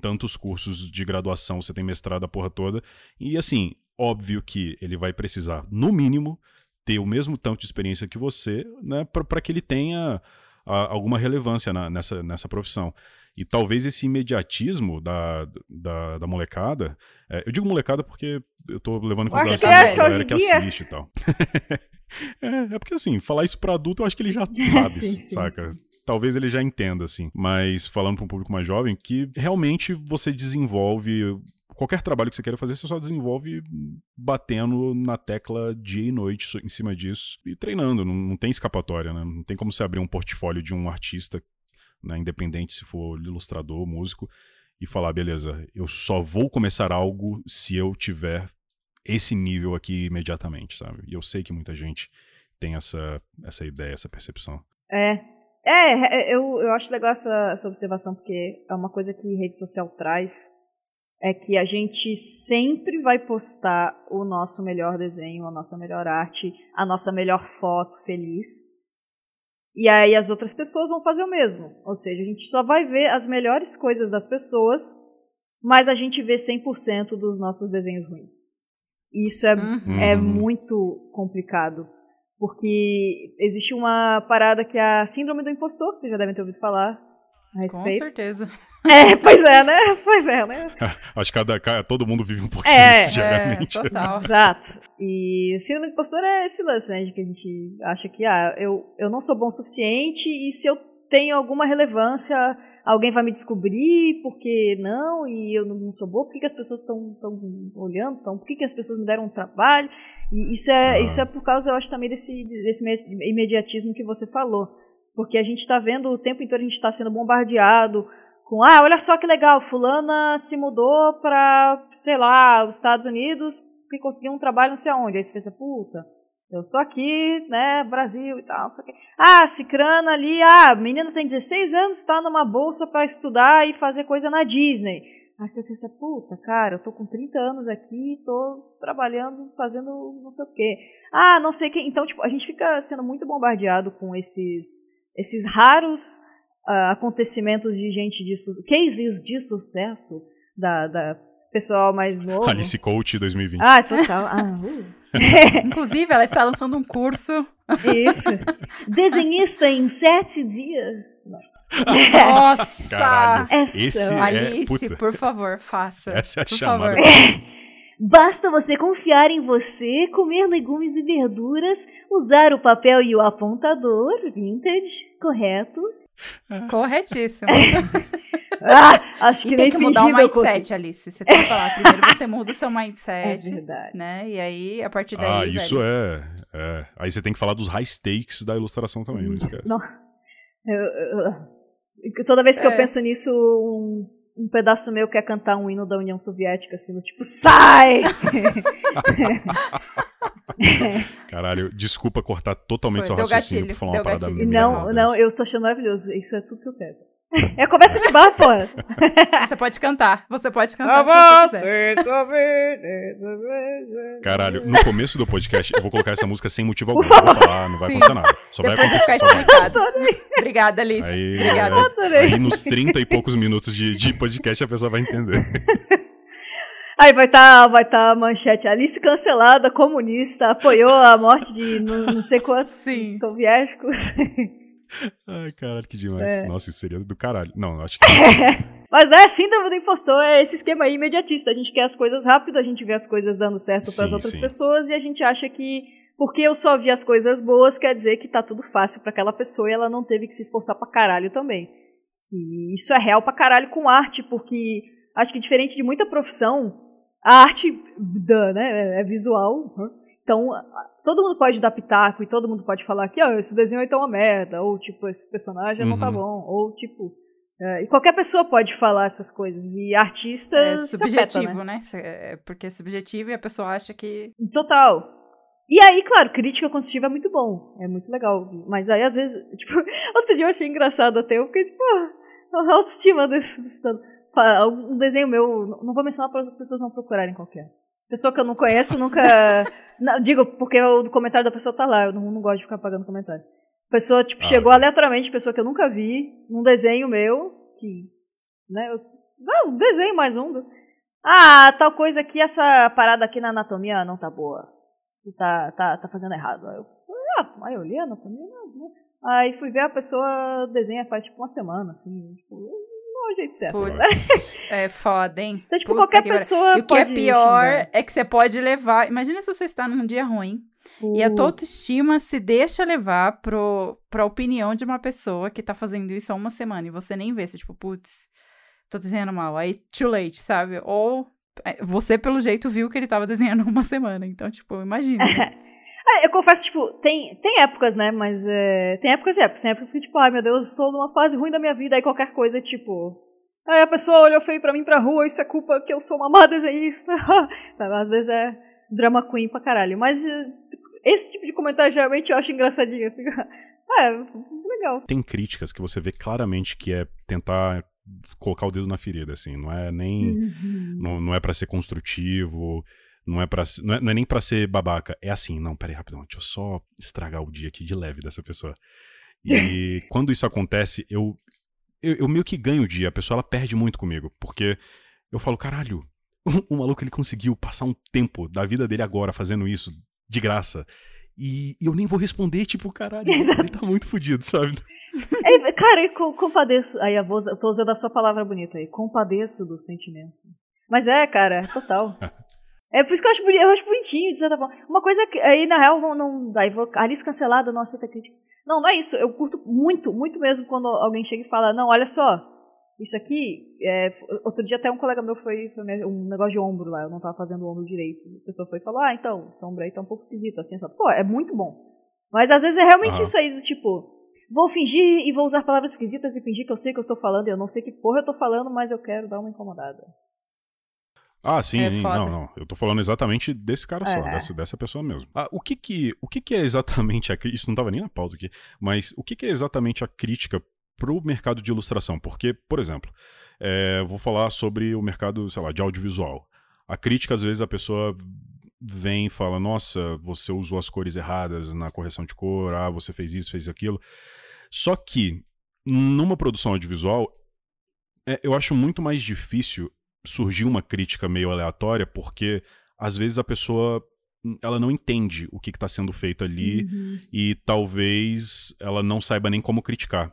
tantos cursos de graduação, você tem mestrado a porra toda. E assim, óbvio que ele vai precisar, no mínimo, ter o mesmo tanto de experiência que você, né, para que ele tenha a, alguma relevância na, nessa, nessa profissão. E talvez esse imediatismo da, da, da molecada. É, eu digo molecada porque eu tô levando em consideração a galera que assiste e tal. é, é, porque assim, falar isso pra adulto eu acho que ele já sabe, sim, saca? Sim. Talvez ele já entenda, assim. Mas falando para um público mais jovem, que realmente você desenvolve qualquer trabalho que você queira fazer, você só desenvolve batendo na tecla dia e noite em cima disso e treinando. Não, não tem escapatória, né? Não tem como você abrir um portfólio de um artista, né, independente se for ilustrador, músico, e falar, beleza, eu só vou começar algo se eu tiver esse nível aqui imediatamente, sabe? E eu sei que muita gente tem essa, essa ideia, essa percepção. É. É, eu, eu acho legal essa, essa observação, porque é uma coisa que rede social traz é que a gente sempre vai postar o nosso melhor desenho, a nossa melhor arte, a nossa melhor foto feliz. E aí as outras pessoas vão fazer o mesmo. Ou seja, a gente só vai ver as melhores coisas das pessoas, mas a gente vê 100% dos nossos desenhos ruins. E isso é, uhum. é muito complicado. Porque existe uma parada que é a síndrome do impostor, que vocês já devem ter ouvido falar a respeito. Com certeza. É, pois é, né? Pois é, né? Acho que cada, todo mundo vive um pouquinho é, isso diariamente. É, total. Exato. E síndrome de impostor é esse lance, né? De que a gente acha que, ah, eu, eu não sou bom o suficiente e se eu tenho alguma relevância, alguém vai me descobrir, porque não, e eu não sou boa, por que, que as pessoas estão olhando, tão, por que, que as pessoas me deram um trabalho? E isso é, ah. isso é por causa, eu acho, também desse, desse imediatismo que você falou. Porque a gente está vendo o tempo inteiro, a gente está sendo bombardeado com, ah, olha só que legal, fulana se mudou para, sei lá, os Estados Unidos porque conseguiu um trabalho não sei aonde. Aí você pensa, puta, eu tô aqui, né, Brasil e tal. Ah, Cicrana ali, ah, menina tem 16 anos, está numa bolsa para estudar e fazer coisa na Disney. Aí você pensa, puta, cara, eu tô com 30 anos aqui, tô trabalhando, fazendo não sei o quê. Ah, não sei quê. Então, tipo, a gente fica sendo muito bombardeado com esses, esses raros uh, acontecimentos de gente de cases de sucesso da, da pessoal mais novo. Alice Coach 2020. Ah, total. Ah, uh. Inclusive, ela está lançando um curso. Isso. Desenhista em sete dias. Nossa! Caralho. Esse é Alice, é... por favor, faça. Essa é a por chamada. Basta você confiar em você, comer legumes e verduras, usar o papel e o apontador vintage, correto? Corretíssimo. ah, acho que e nem tem que mudar o eu mindset, consigo. Alice. Você tem que falar. Primeiro você muda o seu É mindset, verdade. né? E aí, a partir daí. Ah, isso velho, é, é. Aí você tem que falar dos high stakes da ilustração também, não esquece. Não. Eu- eu- eu- toda vez que eu É. penso nisso, um, um pedaço meu quer cantar um hino da União Soviética, assim, no tipo, sai! Caralho, desculpa cortar totalmente Foi, seu raciocínio gatilho, pra falar uma parada gatilho. merda não, não, eu tô achando maravilhoso. Isso é tudo que eu quero. É conversa de bar, pô. Você pode cantar. Você pode cantar se você quiser. Caralho, no começo do podcast eu vou colocar essa música sem motivo algum. Não vou falar, não vai Sim. acontecer nada. Só vai Depois vai acontecer. Só vai. Obrigada, Alice. Aí, Obrigada. é, aí nos 30 e poucos minutos de, de podcast a pessoa vai entender. Aí vai estar vai tá a manchete. Alice cancelada, comunista, apoiou a morte de não, não sei quantos Sim. soviéticos. Ai, caralho, que demais. É. Nossa, isso seria do caralho. Não, acho que. Mas né, síndrome do impostor é esse esquema aí imediatista. A gente quer as coisas rápido, a gente vê as coisas dando certo para as outras sim. pessoas e a gente acha que porque eu só vi as coisas boas quer dizer que tá tudo fácil para aquela pessoa e ela não teve que se esforçar pra caralho também. E isso é real pra caralho com arte, porque acho que diferente de muita profissão, a arte duh, né, é visual. né? Então, todo mundo pode dar pitaco e todo mundo pode falar que ó, esse desenho aí tá uma merda, ou tipo, esse personagem não tá Uhum. bom, ou tipo. é, e qualquer pessoa pode falar essas coisas. E É artistas. se afeta, subjetivo, né? Cê- é Porque é subjetivo e a pessoa acha que. Total. E aí, claro, crítica construtiva é muito bom. É muito legal. Mas aí, às vezes, tipo, outro dia eu achei engraçado até. Eu fiquei, tipo, ah, a autoestima desse. Um desenho meu, não vou mencionar para as pessoas não procurarem qualquer. Pessoa que eu não conheço, nunca. não, digo, porque o comentário da pessoa tá lá, eu não, não gosto de ficar pagando comentário. Pessoa, tipo, Ah, chegou aleatoriamente, pessoa que eu nunca vi, num desenho meu, que. Né, eu, um desenho mais um. Ah, tal coisa aqui, essa parada aqui na anatomia não tá boa. Tá, tá, tá fazendo errado. Aí eu, ah, aí eu li a anatomia, não, não. Aí fui ver a pessoa desenha faz tipo uma semana, assim, tipo, é o jeito certo. Putz, é foda, hein? Então, tipo, Puta qualquer pessoa E o que é pior é que você pode levar. Imagina se você está num dia ruim e a tua autoestima se deixa levar pro, pra opinião de uma pessoa que tá fazendo isso há uma semana e você nem vê. Você, tipo, putz, tô desenhando mal. Aí, too late, sabe? Ou é, você, pelo jeito, viu que ele tava desenhando há uma semana. Então, tipo, imagina. né? Ah, eu confesso, tipo, tem, tem épocas, né? Mas é, tem épocas e épocas. Tem épocas que, tipo, ai meu Deus, estou numa fase ruim da minha vida, aí qualquer coisa, tipo. Aí a pessoa olhou feio pra mim pra rua, isso é culpa que eu sou uma má desenhista. Sabe, Às vezes é drama queen pra caralho. Mas é, esse tipo de comentário geralmente eu acho engraçadinho. Ah, é legal. Tem críticas que você vê claramente que é tentar colocar o dedo na ferida, assim. Não é nem. Não, não é pra ser construtivo. Não é, pra, não, é, não é nem pra ser babaca. É assim, não, peraí, rapidão. Deixa eu só estragar o dia aqui de leve dessa pessoa. E quando isso acontece, eu, eu, eu meio que ganho o dia. A pessoa ela perde muito comigo. Porque eu falo, caralho, o, maluco ele conseguiu passar um tempo da vida dele agora fazendo isso de graça. E, e eu nem vou responder, tipo, caralho, ele tá muito fodido, sabe? É, cara, eu co- compadeço. Aí vou, eu tô usando a sua palavra bonita aí. Compadeço do sentimento. Mas é, cara, é total. É por isso que eu acho, eu acho bonitinho, de certa forma. Uma coisa que, aí na real, não, não aí vou, Alice cancelada, não aceita crítica. Não, não é isso. Eu curto muito, muito mesmo quando alguém chega e fala, não, olha só, isso aqui, é, outro dia até um colega meu foi, foi um negócio de ombro lá, eu não tava fazendo o ombro direito. A pessoa foi e falou, ah, então, esse ombro aí tá um pouco esquisito, assim, sabe? Pô, é muito bom. Mas às vezes é realmente Aham. isso aí, do tipo, vou fingir e vou usar palavras esquisitas e fingir que eu sei que eu estou falando, e eu não sei que porra eu tô falando, mas eu quero dar uma incomodada. Ah, sim, É sim. não, não. Eu tô falando exatamente desse cara só, É. dessa, dessa pessoa mesmo. Ah, o que que, o que que é exatamente a Isso não tava nem na pauta aqui, mas o que que é exatamente a crítica pro mercado de ilustração? Porque, por exemplo, é, vou falar sobre o mercado, sei lá, de audiovisual. A crítica, às vezes, a pessoa vem e fala, nossa, você usou as cores erradas na correção de cor, ah, você fez isso, fez aquilo. Só que, numa produção audiovisual, é, eu acho muito mais difícil surgir uma crítica meio aleatória, porque às vezes a pessoa hum, ela não entende o que está sendo feito ali e talvez ela não saiba nem como criticar.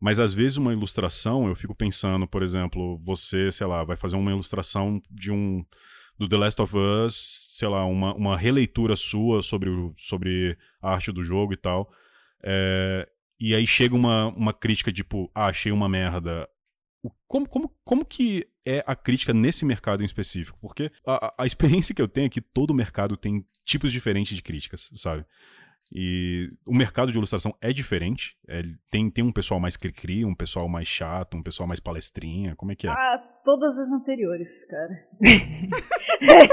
Mas às vezes uma ilustração, eu fico pensando, por exemplo, você, sei lá, vai fazer uma ilustração de um do The Last of Us, sei lá, uma, uma releitura sua sobre, o, sobre a arte do jogo e tal. É, e aí chega uma, uma crítica tipo, ah, achei uma merda. Como, como, como que é a crítica nesse mercado em específico? Porque a, a experiência que eu tenho é que todo mercado tem tipos diferentes de críticas, sabe? E o mercado de ilustração é diferente. É, tem, tem um pessoal mais cri-cri, um pessoal mais chato, um pessoal mais palestrinha. Como é que é? Ah, todas as anteriores, cara. é,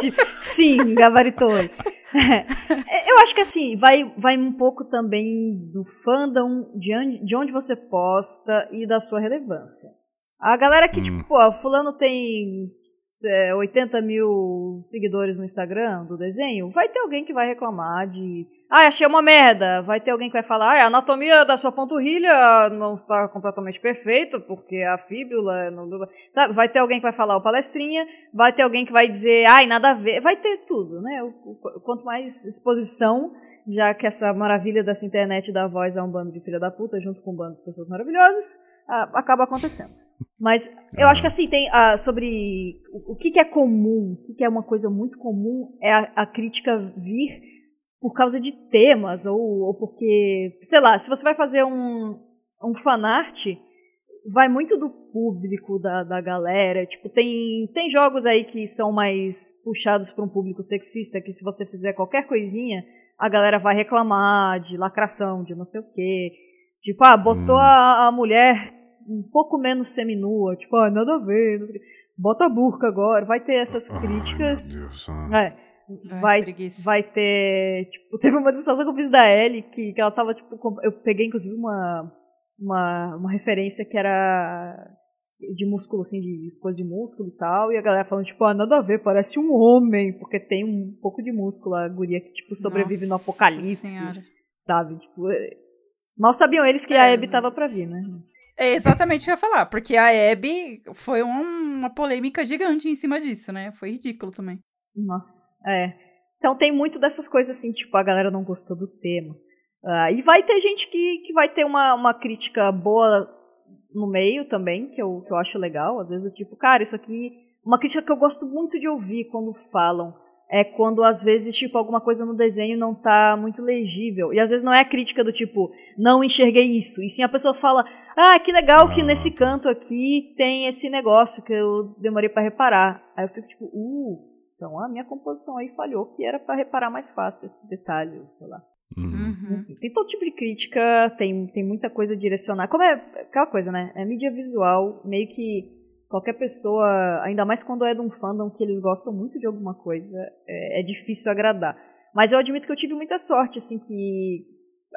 sim, gabaritou. É, eu acho que assim, vai, vai um pouco também do fandom, de de onde você posta e da sua relevância. A galera que, hum. tipo, pô, fulano tem é, 80 mil seguidores no Instagram do desenho, vai ter alguém que vai reclamar de ah, achei uma merda. Vai ter alguém que vai falar, ah, a anatomia da sua panturrilha não está completamente perfeita, porque a fíbula não... Sabe? Vai ter alguém que vai falar o palestrinha, vai ter alguém que vai dizer, ai, nada a ver. Vai ter tudo, né? Quanto mais exposição, já que essa maravilha dessa internet dá voz a um bando de filha da puta, junto com um bando de pessoas maravilhosas, acaba acontecendo. Mas eu acho que assim, tem uh, sobre o, o que, que, é comum, o que, que, é uma coisa muito comum, é a, a crítica vir por causa de temas, ou, ou porque, sei lá, se você vai fazer um, um fanart, vai muito do público, da, da galera. Tipo, tem, tem jogos aí que são mais puxados para um público sexista, que se você fizer qualquer coisinha, a galera vai reclamar de lacração, de não sei o quê. Tipo, ah, botou hum. a, a mulher um pouco menos seminua, tipo, ah, nada a ver, bota a burca agora, vai ter essas críticas. Ai, meu Deus, é vai, vai ter. Tipo, teve uma discussão que eu fiz da Ellie, que, que ela tava, tipo. Eu peguei, inclusive, uma, uma, uma referência que era de músculo, assim, de coisa de músculo e tal, e a galera falando, tipo, ah, nada a ver, parece um homem, porque tem um pouco de músculo, a guria que, tipo, sobrevive Nossa no apocalipse, senhora. sabe? Tipo, é, mal sabiam eles que é, a Abby tava pra vir, né? É exatamente o que eu ia falar, porque a Abby foi uma polêmica gigante em cima disso, né? Foi ridículo também. Nossa. É. Então tem muito dessas coisas assim, tipo, a galera não gostou do tema. Uh, e vai ter gente que, que vai ter uma, uma crítica boa no meio também, que eu, que eu acho legal. Às vezes, tipo, cara, isso aqui. Uma crítica que eu gosto muito de ouvir quando falam é quando às vezes, tipo, alguma coisa no desenho não tá muito legível. E às vezes não é crítica do tipo, não enxerguei isso. E sim a pessoa fala, ah, que legal que nesse tá. canto aqui tem esse negócio que eu demorei para reparar. Aí eu fico tipo, uh, então a minha composição aí falhou, que era para reparar mais fácil esse detalhe, sei lá. Uhum. Assim, tem todo tipo de crítica, tem, tem muita coisa direcionada. Como é aquela coisa, né? É mídia visual, meio que qualquer pessoa, ainda mais quando é de um fandom que eles gostam muito de alguma coisa, é, é difícil agradar. Mas eu admito que eu tive muita sorte, assim, que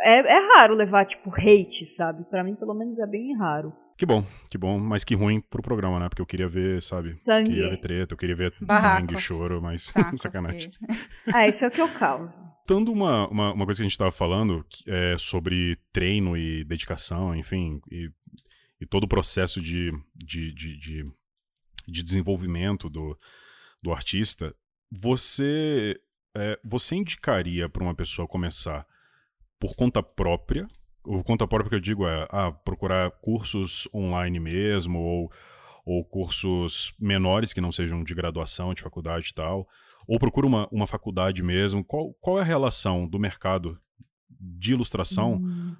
é, é raro levar, tipo, hate, sabe? Para mim, pelo menos, é bem raro. Que bom, que bom, mas que ruim pro programa, né? Porque eu queria ver, sabe? Sangue. Queria ver treta, eu queria ver Barraco. sangue, choro, mas Saco, sacanagem. ah, isso é o que eu causo. Tando uma, uma, uma, coisa que a gente tava falando é, sobre treino e dedicação, enfim, e, e todo o processo de, de, de, de, de desenvolvimento do, do artista, você, é, você indicaria para uma pessoa começar por conta própria o conta própria que eu digo é ah, procurar cursos online mesmo, ou, ou cursos menores que não sejam de graduação, de faculdade e tal. Ou procura uma, uma faculdade mesmo. Qual, qual é a relação do mercado de ilustração hum.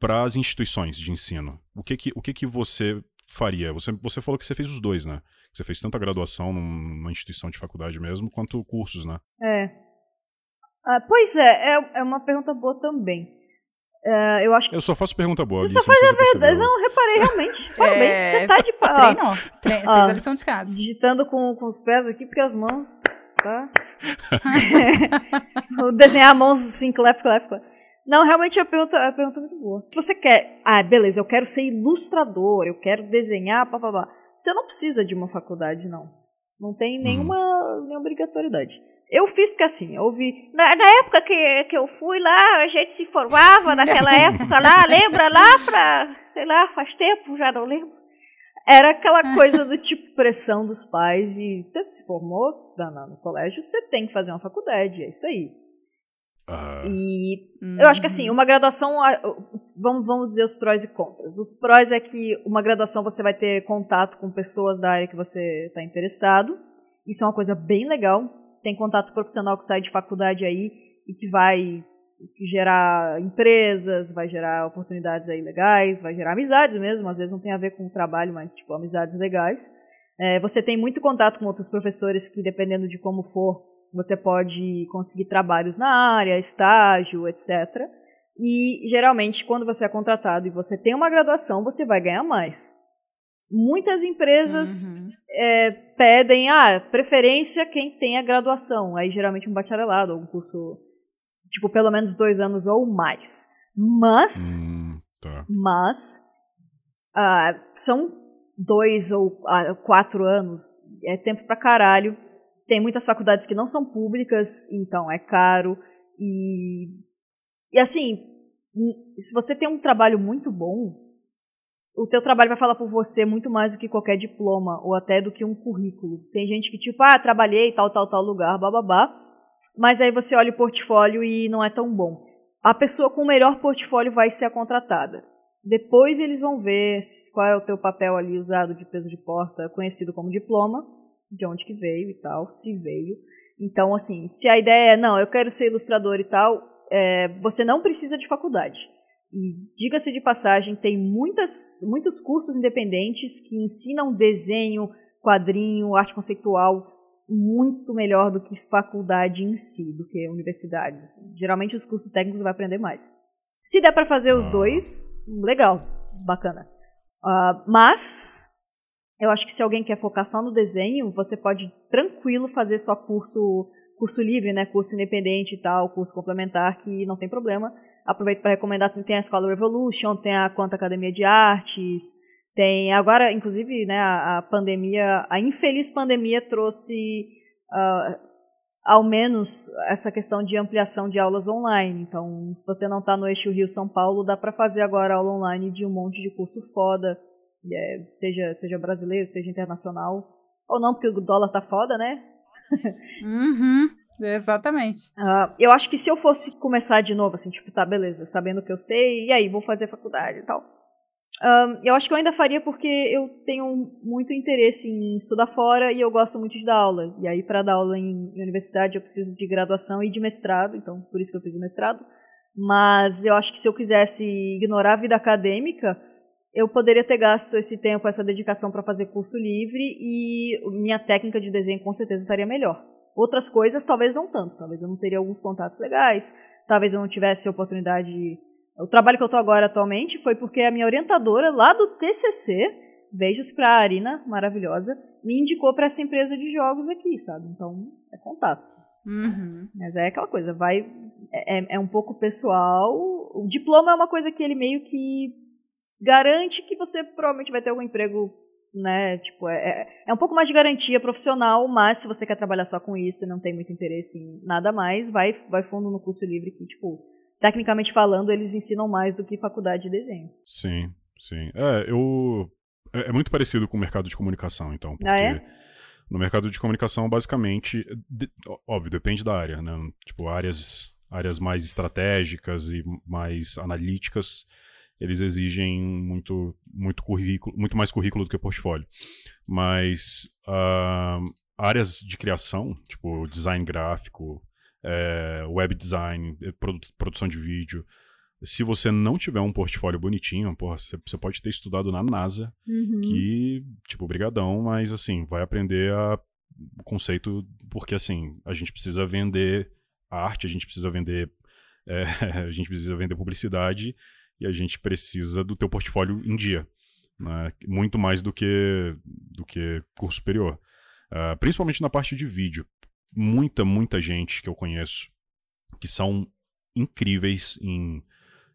para as instituições de ensino? O que que, o que, que você faria? Você, você falou que você fez os dois, né? Você fez tanto a graduação numa instituição de faculdade mesmo, quanto cursos, né? É. Ah, pois é, é, é uma pergunta boa também. Uh, eu acho que... Eu só faço pergunta boa. Você só faz a verdade. Não, reparei realmente. Parabéns, é... você tá de pau. Treinou. Tre... Fez a lição de casa. Digitando com, com os pés aqui, porque as mãos. Tá? Desenhar mãos assim, clap, clap, clap. Não, realmente a pergunta, a pergunta é muito boa. Se você quer, ah, beleza, eu quero ser ilustrador, eu quero desenhar, papapá. Você não precisa de uma faculdade, não. Não tem nenhuma, hum. nenhuma obrigatoriedade. Eu fiz porque assim, eu vi. Na, na, época que, que eu fui lá, a gente se formava naquela época lá, lembra lá pra. Sei lá, faz tempo, já não lembro. Era aquela coisa do tipo pressão dos pais de você se formou no, no colégio, você tem que fazer uma faculdade, é isso aí. Uh, e uhum. eu acho que assim, uma graduação, vamos, vamos dizer os prós e contras. Os prós é que uma graduação você vai ter contato com pessoas da área que você está interessado. Isso é uma coisa bem legal, tem contato profissional que sai de faculdade aí e que vai gerar empresas, vai gerar oportunidades aí legais, vai gerar amizades mesmo, às vezes não tem a ver com o trabalho, mas tipo amizades legais. É, você tem muito contato com outros professores que, dependendo de como for, você pode conseguir trabalhos na área, estágio, etc. E geralmente, quando você é contratado e você tem uma graduação, você vai ganhar mais. Muitas empresas uhum. é, pedem, ah, preferência quem tem a graduação. Aí geralmente um bacharelado ou um curso, tipo, pelo menos dois anos ou mais. Mas, hum, tá. mas, ah, são dois ou ah, quatro anos. É tempo pra caralho. Tem muitas faculdades que não são públicas, então é caro. E, e assim, se você tem um trabalho muito bom, o teu trabalho vai falar por você muito mais do que qualquer diploma ou até do que um currículo. Tem gente que tipo, ah, trabalhei tal, tal, tal lugar, bababá, mas aí você olha o portfólio e não é tão bom. A pessoa com o melhor portfólio vai ser a contratada. Depois eles vão ver qual é o teu papel ali usado de peso de porta, conhecido como diploma, de onde que veio e tal, se veio. Então, assim, se a ideia é, não, eu quero ser ilustrador e tal, é, você não precisa de faculdade. E diga-se de passagem, tem muitas, muitos cursos independentes que ensinam desenho, quadrinho, arte conceitual muito melhor do que faculdade em si, do que universidades. Assim. Geralmente os cursos técnicos vai aprender mais. Se der para fazer os dois, legal, bacana. Uh, mas eu acho que se alguém quer focar só no desenho, você pode tranquilo fazer só curso curso livre, né, curso independente e tal, curso complementar que não tem problema aproveito para recomendar tem a Escola Revolution, tem a Quanta Academia de Artes, tem agora, inclusive, né, a, a pandemia, a infeliz pandemia trouxe uh, ao menos essa questão de ampliação de aulas online. Então, se você não está no eixo Rio-São Paulo, dá para fazer agora aula online de um monte de curso foda, é, seja, seja brasileiro, seja internacional. Ou não, porque o dólar tá foda, né? Uhum. Exatamente. Uh, eu acho que se eu fosse começar de novo, assim, tipo, tá, beleza, sabendo o que eu sei, e aí, vou fazer faculdade e tal. Uh, eu acho que eu ainda faria porque eu tenho muito interesse em estudar fora e eu gosto muito de dar aula. E aí, para dar aula em, em universidade, eu preciso de graduação e de mestrado, então por isso que eu fiz o mestrado. Mas eu acho que se eu quisesse ignorar a vida acadêmica, eu poderia ter gasto esse tempo, essa dedicação para fazer curso livre e minha técnica de desenho com certeza estaria melhor. Outras coisas, talvez não tanto. Talvez eu não teria alguns contatos legais, talvez eu não tivesse oportunidade. O trabalho que eu estou agora atualmente foi porque a minha orientadora lá do TCC, beijos para a Arina, maravilhosa, me indicou para essa empresa de jogos aqui, sabe? Então, é contato. Uhum. Mas é aquela coisa, vai. É, é um pouco pessoal. O diploma é uma coisa que ele meio que garante que você provavelmente vai ter algum emprego né? Tipo, é, é, é um pouco mais de garantia profissional, mas se você quer trabalhar só com isso e não tem muito interesse em nada mais, vai, vai fundo no curso livre que, tipo, tecnicamente falando, eles ensinam mais do que faculdade de desenho. Sim, sim. É, eu. É, é muito parecido com o mercado de comunicação, então. Porque ah, é? no mercado de comunicação, basicamente, de, óbvio, depende da área, né? Tipo, áreas, áreas mais estratégicas e mais analíticas eles exigem muito, muito currículo, muito mais currículo do que portfólio. Mas uh, áreas de criação, tipo design gráfico, é, web design, eh, produ produção de vídeo, se você não tiver um portfólio bonitinho, porra, você pode ter estudado na NASA, uhum. que, tipo, brigadão, mas assim, vai aprender a, o conceito, porque assim, a gente precisa vender arte, a gente precisa vender. É, a gente precisa vender publicidade e a gente precisa do teu portfólio em dia. Né? Muito mais do que, do que curso superior. Uh, principalmente na parte de vídeo. Muita, muita gente que eu conheço que são incríveis em,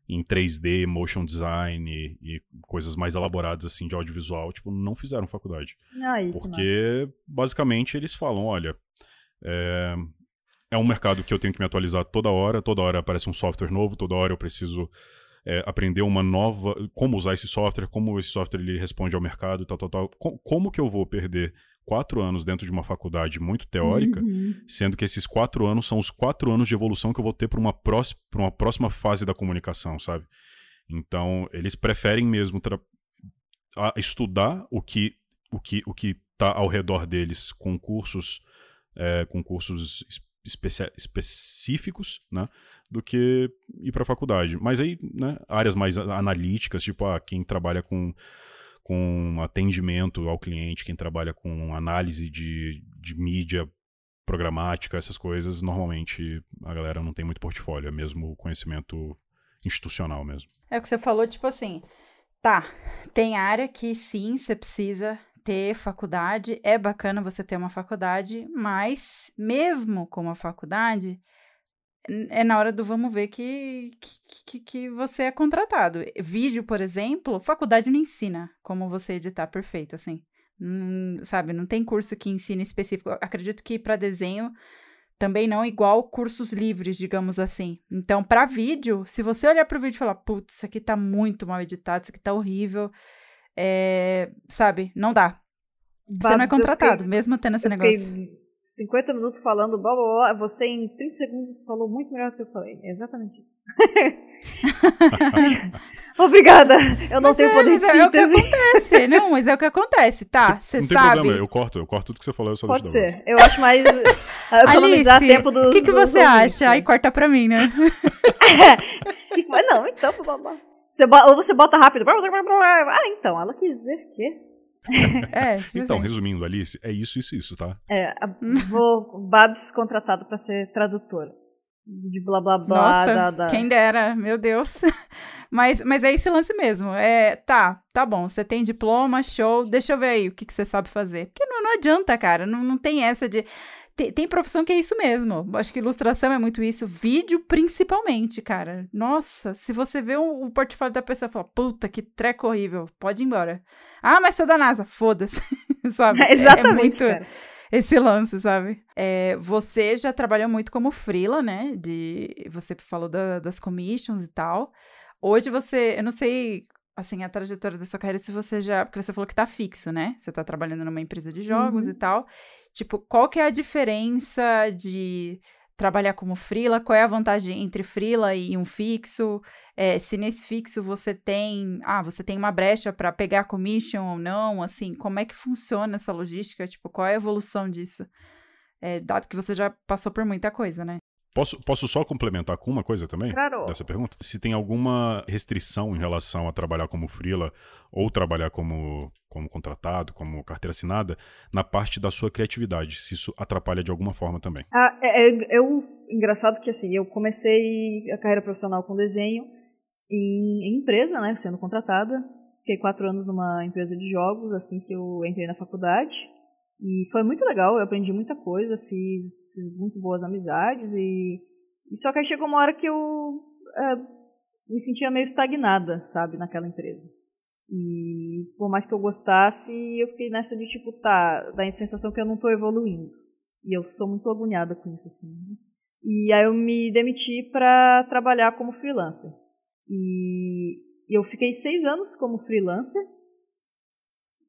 em 3D, motion design e, e coisas mais elaboradas assim de audiovisual, tipo, não fizeram faculdade. Ai, porque basicamente eles falam, olha, é, é um mercado que eu tenho que me atualizar toda hora, toda hora aparece um software novo, toda hora eu preciso é, aprender uma nova. Como usar esse software, como esse software ele responde ao mercado e tal, tal, tal. Com, como que eu vou perder quatro anos dentro de uma faculdade muito teórica, uhum. sendo que esses quatro anos são os quatro anos de evolução que eu vou ter para uma, próxima, uma próxima fase da comunicação, sabe? Então, eles preferem mesmo estudar o que o que o que está ao redor deles com cursos é, com cursos específicos, né? Do que ir para a faculdade. Mas aí, né, áreas mais analíticas, tipo, ah, quem trabalha com, com atendimento ao cliente, quem trabalha com análise de, de mídia programática, essas coisas, normalmente a galera não tem muito portfólio, é mesmo conhecimento institucional mesmo. É o que você falou, tipo assim, tá, tem área que sim, você precisa ter faculdade, é bacana você ter uma faculdade, mas mesmo com uma faculdade, é na hora do vamos ver que, que, que, você é contratado. Vídeo, por exemplo, faculdade não ensina como você editar perfeito, assim. Hum, sabe, não tem curso que ensine específico. acredito que para desenho também não igual cursos livres, digamos assim. Então, para vídeo, se você olhar para o vídeo e falar, putz, isso aqui tá muito mal editado, isso aqui tá horrível, é, sabe, não dá. Você não é contratado, fiquei, mesmo tendo esse negócio. 50 minutos falando blá blá blá, você em 30 segundos falou muito melhor do que eu falei. É exatamente isso. Obrigada. Eu não mas tenho é, poder de síntese. É o que acontece. Não, mas é o que acontece, tá? Você sabe. Não tem problema, eu corto, eu corto tudo que você falou, eu só Pode ser. Eu acho mais economizar Alice, tempo dos O que, que você acha? Aí corta pra mim, né? mas não, então, você, ou você bota rápido. Ah, então, ela quis dizer que é, tipo então, assim. resumindo, Alice, é isso, isso, isso, tá? É, vou Babs contratado para ser tradutora. De blá blá blá. Nossa, da, da... quem dera, meu Deus. Mas, mas é esse lance mesmo. É, tá, tá bom, você tem diploma, show, deixa eu ver aí o que, que você sabe fazer. Porque não, não adianta, cara, não, não tem essa de tem, tem, profissão que é isso mesmo. Acho que ilustração é muito isso. Vídeo, principalmente, cara. Nossa, se você vê o, o portfólio da pessoa e fala, puta, que treco horrível, pode ir embora. Ah, mas sou da NASA, foda-se. sabe? É, exatamente. É muito cara. Esse lance, sabe? É, você já trabalhou muito como freela, né? De, você falou da, das commissions e tal. Hoje você, eu não sei assim, a trajetória da sua carreira, se você já. Porque você falou que tá fixo, né? Você tá trabalhando numa empresa de jogos uhum. e tal. Tipo, qual que é a diferença de trabalhar como freela? Qual é a vantagem entre freela e um fixo? É, se nesse fixo você tem, ah, você tem uma brecha para pegar commission ou não, assim, como é que funciona essa logística? Tipo, qual é a evolução disso? É, dado que você já passou por muita coisa, né? Posso, posso só complementar com uma coisa também? Claro. Dessa pergunta? Se tem alguma restrição em relação a trabalhar como freela ou trabalhar como, como contratado, como carteira assinada, na parte da sua criatividade, se isso atrapalha de alguma forma também. Ah, é, é, eu, engraçado que assim, eu comecei a carreira profissional com desenho em, em empresa, né, sendo contratada. Fiquei quatro anos numa empresa de jogos, assim que eu entrei na faculdade. E foi muito legal, eu aprendi muita coisa, fiz, fiz muito boas amizades e, e, só que aí chegou uma hora que eu é, me sentia meio estagnada, sabe, naquela empresa. E por mais que eu gostasse, eu fiquei nessa de tipo, tá, da sensação que eu não estou evoluindo. E eu sou muito agoniada com isso, assim. Né? E aí eu me demiti para trabalhar como freelancer. E eu fiquei seis anos como freelancer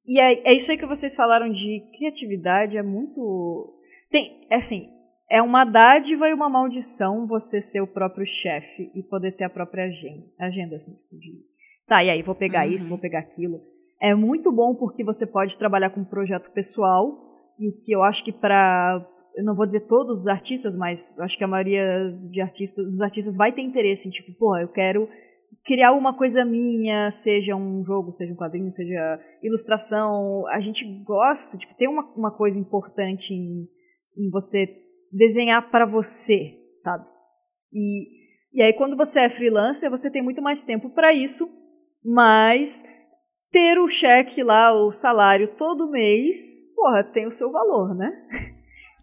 e é, é isso aí que vocês falaram de criatividade, é muito. Tem, é assim, é uma dádiva e uma maldição você ser o próprio chefe e poder ter a própria agenda. Agenda, assim, tipo de. Tá, e aí, vou pegar uhum. isso, vou pegar aquilo. É muito bom porque você pode trabalhar com um projeto pessoal, e o que eu acho que para eu não vou dizer todos os artistas, mas acho que a maioria de artistas, dos artistas vai ter interesse em tipo, pô, eu quero criar uma coisa minha, seja um jogo, seja um quadrinho, seja ilustração, a gente gosta, tipo, tem uma, uma coisa importante em, em você desenhar para você, sabe? E, e aí quando você é freelancer, você tem muito mais tempo para isso, mas ter o cheque lá, o salário todo mês, porra, tem o seu valor, né?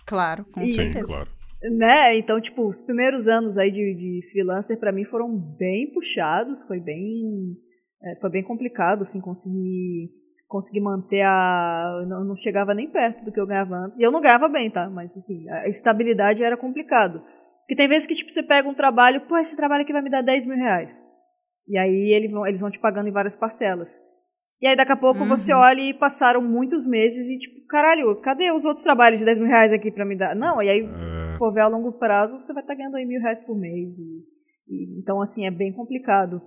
Claro, com e, certeza. claro. Né? Então, tipo, os primeiros anos aí de, de freelancer para mim foram bem puxados, foi bem é, foi bem complicado assim conseguir conseguir manter a não, não, chegava nem perto do que eu ganhava antes. E eu não ganhava bem, tá? Mas assim, a estabilidade era complicado. Porque tem vezes que tipo você pega um trabalho, pô, esse trabalho aqui vai me dar 10 mil reais. E aí eles vão, eles vão te pagando em várias parcelas. E aí daqui a pouco uhum. você olha e passaram muitos meses e tipo, caralho, cadê os outros trabalhos de 10 mil reais aqui pra me dar? Não, e aí é. se for ver a longo prazo, você vai estar tá ganhando aí mil reais por mês. E, e, então, assim, é bem complicado.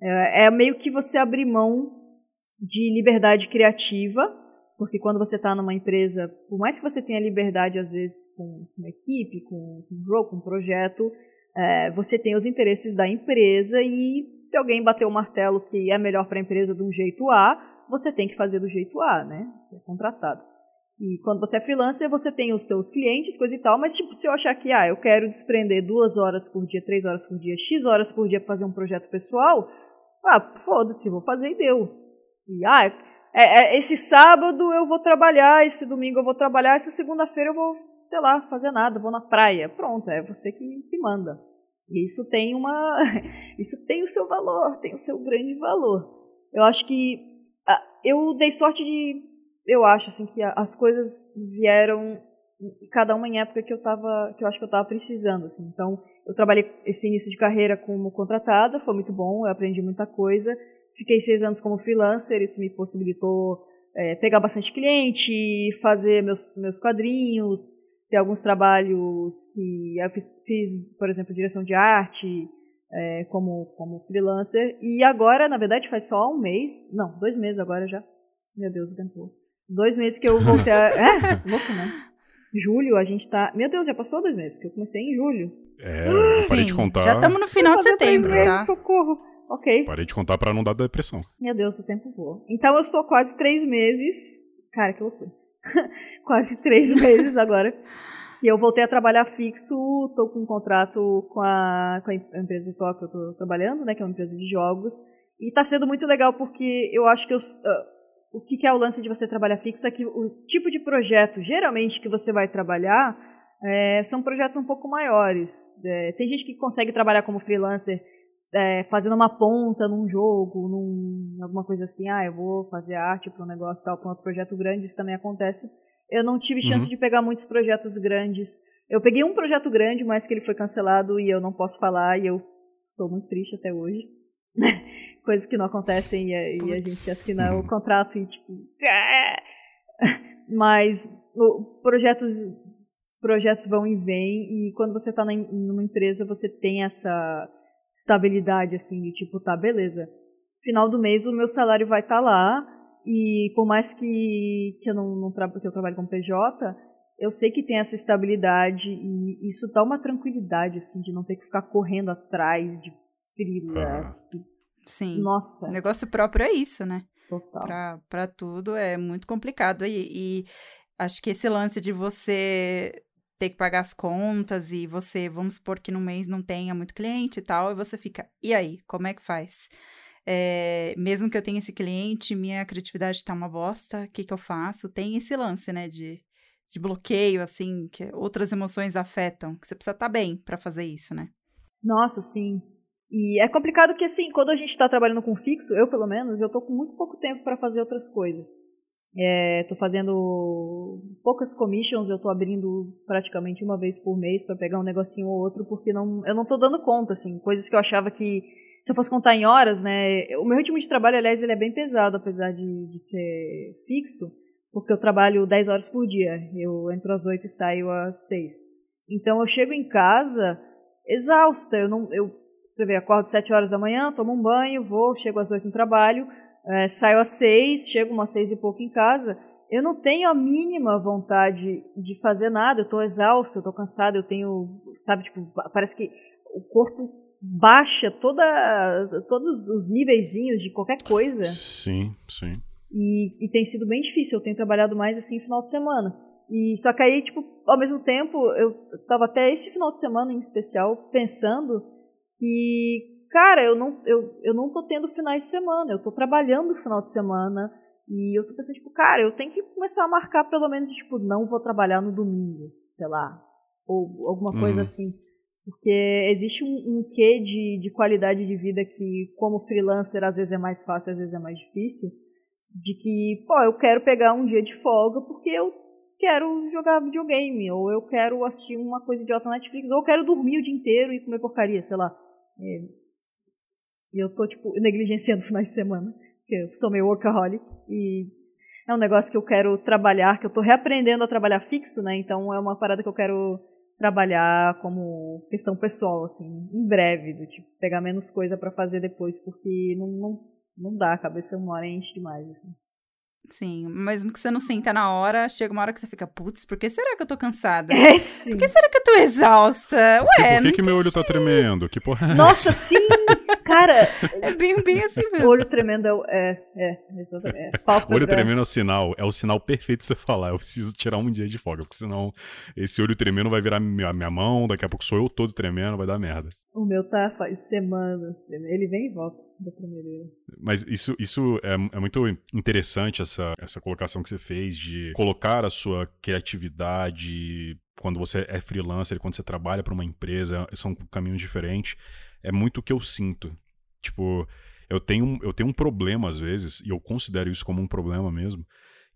É, é, meio que você abrir mão de liberdade criativa Porque quando você está numa empresa, por mais que você tenha liberdade, às vezes, com uma equipe, com um jogo, com um projeto, é, você tem os interesses da empresa e se alguém bater o martelo que é melhor para a empresa de um jeito A, você tem que fazer do jeito A, né? Você é contratado. E quando você é freelancer, você tem os seus clientes, coisa e tal, mas tipo, se eu achar que, ah, eu quero desprender duas horas por dia, três horas por dia, X horas por dia para fazer um projeto pessoal, ah, foda-se, vou fazer e deu. E, ah, é, é, esse sábado eu vou trabalhar, esse domingo eu vou trabalhar, essa segunda-feira eu vou, sei lá, fazer nada, vou na praia. Pronto, é você que, que manda. E isso tem uma. Isso tem o seu valor, tem o seu grande valor. Eu acho que. Eu dei sorte de. Eu acho, assim, que as coisas vieram cada uma em época que eu tava, que eu acho que eu estava precisando, assim. Então, eu trabalhei esse início de carreira como contratada, foi muito bom, eu aprendi muita coisa. Fiquei seis anos como freelancer, isso me possibilitou é, pegar bastante cliente, fazer meus, meus quadrinhos, ter alguns trabalhos que eu fiz, fiz por exemplo, direção de arte, é, como, como freelancer. E agora, na verdade, faz só um mês, não, dois meses agora já. Meu Deus, o tempo. Dois meses que eu voltei a. É, louco, né? Julho, a gente tá. Meu Deus, já passou dois meses, que eu comecei em julho. É, eu parei de contar. Já estamos no final de setembro, tá? Socorro. Ok. Parei de contar para não dar depressão. Meu Deus, o tempo voa. Então eu estou quase três meses. Cara, que loucura. quase três meses agora. Que eu voltei a trabalhar fixo. Estou com um contrato com a, com a empresa que eu estou trabalhando, né? Que é uma empresa de jogos. E está sendo muito legal porque eu acho que eu, uh, o que, que é o lance de você trabalhar fixo é que o tipo de projeto, geralmente, que você vai trabalhar é, são projetos um pouco maiores. É, tem gente que consegue trabalhar como freelancer é, fazendo uma ponta num jogo, num, alguma coisa assim, ah, eu vou fazer arte para um negócio tal, para um outro projeto grande, isso também acontece. Eu não tive chance uhum. de pegar muitos projetos grandes. Eu peguei um projeto grande, mas que ele foi cancelado e eu não posso falar, e eu estou muito triste até hoje. Coisas que não acontecem e, a, e a gente assina o contrato e tipo. Mas o, projetos projetos vão e vêm, e quando você está numa empresa, você tem essa estabilidade, assim, de tipo, tá, beleza. Final do mês o meu salário vai estar tá lá, e por mais que, que eu não, não trabalho, que eu trabalho com PJ, eu sei que tem essa estabilidade e isso dá uma tranquilidade, assim, de não ter que ficar correndo atrás de frila. Sim. Nossa. Negócio próprio é isso, né? Total. Pra, pra tudo é muito complicado. E, e acho que esse lance de você ter que pagar as contas e você, vamos supor que no mês não tenha muito cliente e tal, e você fica, e aí, como é que faz? É, mesmo que eu tenha esse cliente, minha criatividade está uma bosta, o que, que eu faço? Tem esse lance, né, de, de bloqueio, assim, que outras emoções afetam, que você precisa estar tá bem para fazer isso, né? Nossa, sim. E é complicado que, assim, quando a gente está trabalhando com fixo, eu pelo menos, eu tô com muito pouco tempo para fazer outras coisas. Estou é, fazendo poucas commissions, eu estou abrindo praticamente uma vez por mês para pegar um negocinho ou outro, porque não, eu não estou dando conta, assim, coisas que eu achava que se eu fosse contar em horas, né, o meu ritmo de trabalho, aliás, ele é bem pesado, apesar de, de ser fixo, porque eu trabalho 10 horas por dia, eu entro às 8 e saio às 6. Então eu chego em casa exausta, eu não, eu, você vê, acordo 7 horas da manhã, tomo um banho, vou, chego às 8 no trabalho, é, saio às seis, chego umas seis e pouco em casa, eu não tenho a mínima vontade de fazer nada, eu estou exausta, eu estou cansada, eu tenho, sabe, tipo, parece que o corpo baixa toda, todos os níveiszinhos de qualquer coisa. Sim, sim. E, e tem sido bem difícil, eu tenho trabalhado mais assim no final de semana. E só que aí, tipo, ao mesmo tempo, eu estava até esse final de semana em especial pensando que cara, eu não, eu, eu não tô tendo finais de semana, eu tô trabalhando no final de semana. E eu tô pensando, tipo, cara, eu tenho que começar a marcar pelo menos, tipo, não vou trabalhar no domingo, sei lá. Ou alguma coisa uhum. assim. Porque existe um, um quê de, de qualidade de vida que, como freelancer, às vezes é mais fácil, às vezes é mais difícil. De que, pô, eu quero pegar um dia de folga porque eu quero jogar videogame, ou eu quero assistir uma coisa idiota na Netflix, ou eu quero dormir o dia inteiro e comer porcaria, sei lá. É, e eu tô, tipo, negligenciando finais de semana, porque eu sou meio workaholic. E é um negócio que eu quero trabalhar, que eu tô reaprendendo a trabalhar fixo, né? Então é uma parada que eu quero trabalhar como questão pessoal, assim, em breve, do tipo, pegar menos coisa para fazer depois, porque não, não, não dá, a cabeça uma hora enche demais, assim. Sim, mesmo que você não sinta na hora, chega uma hora que você fica, putz, por que será que eu tô cansada? É, sim. Por que será que eu tô exausta? Ué, por que, que meu olho tá tremendo? Que porra é Nossa, sim! Cara, é bem, bem assim o mesmo. olho tremendo é. o- É, é, exatamente. É, O olho tremendo é o sinal, é o sinal perfeito pra você falar. Eu preciso tirar um dia de folga, porque senão esse olho tremendo vai virar minha, minha mão, daqui a pouco sou eu todo tremendo, vai dar merda. O meu tá faz semanas. tremendo. Ele vem e volta da primeira. Mas isso, isso é, é muito interessante, essa, essa colocação que você fez de colocar a sua criatividade quando você é freelancer, quando você trabalha para uma empresa, são caminhos diferentes. É muito o que eu sinto. Tipo, eu tenho, eu tenho um problema às vezes, e eu considero isso como um problema mesmo,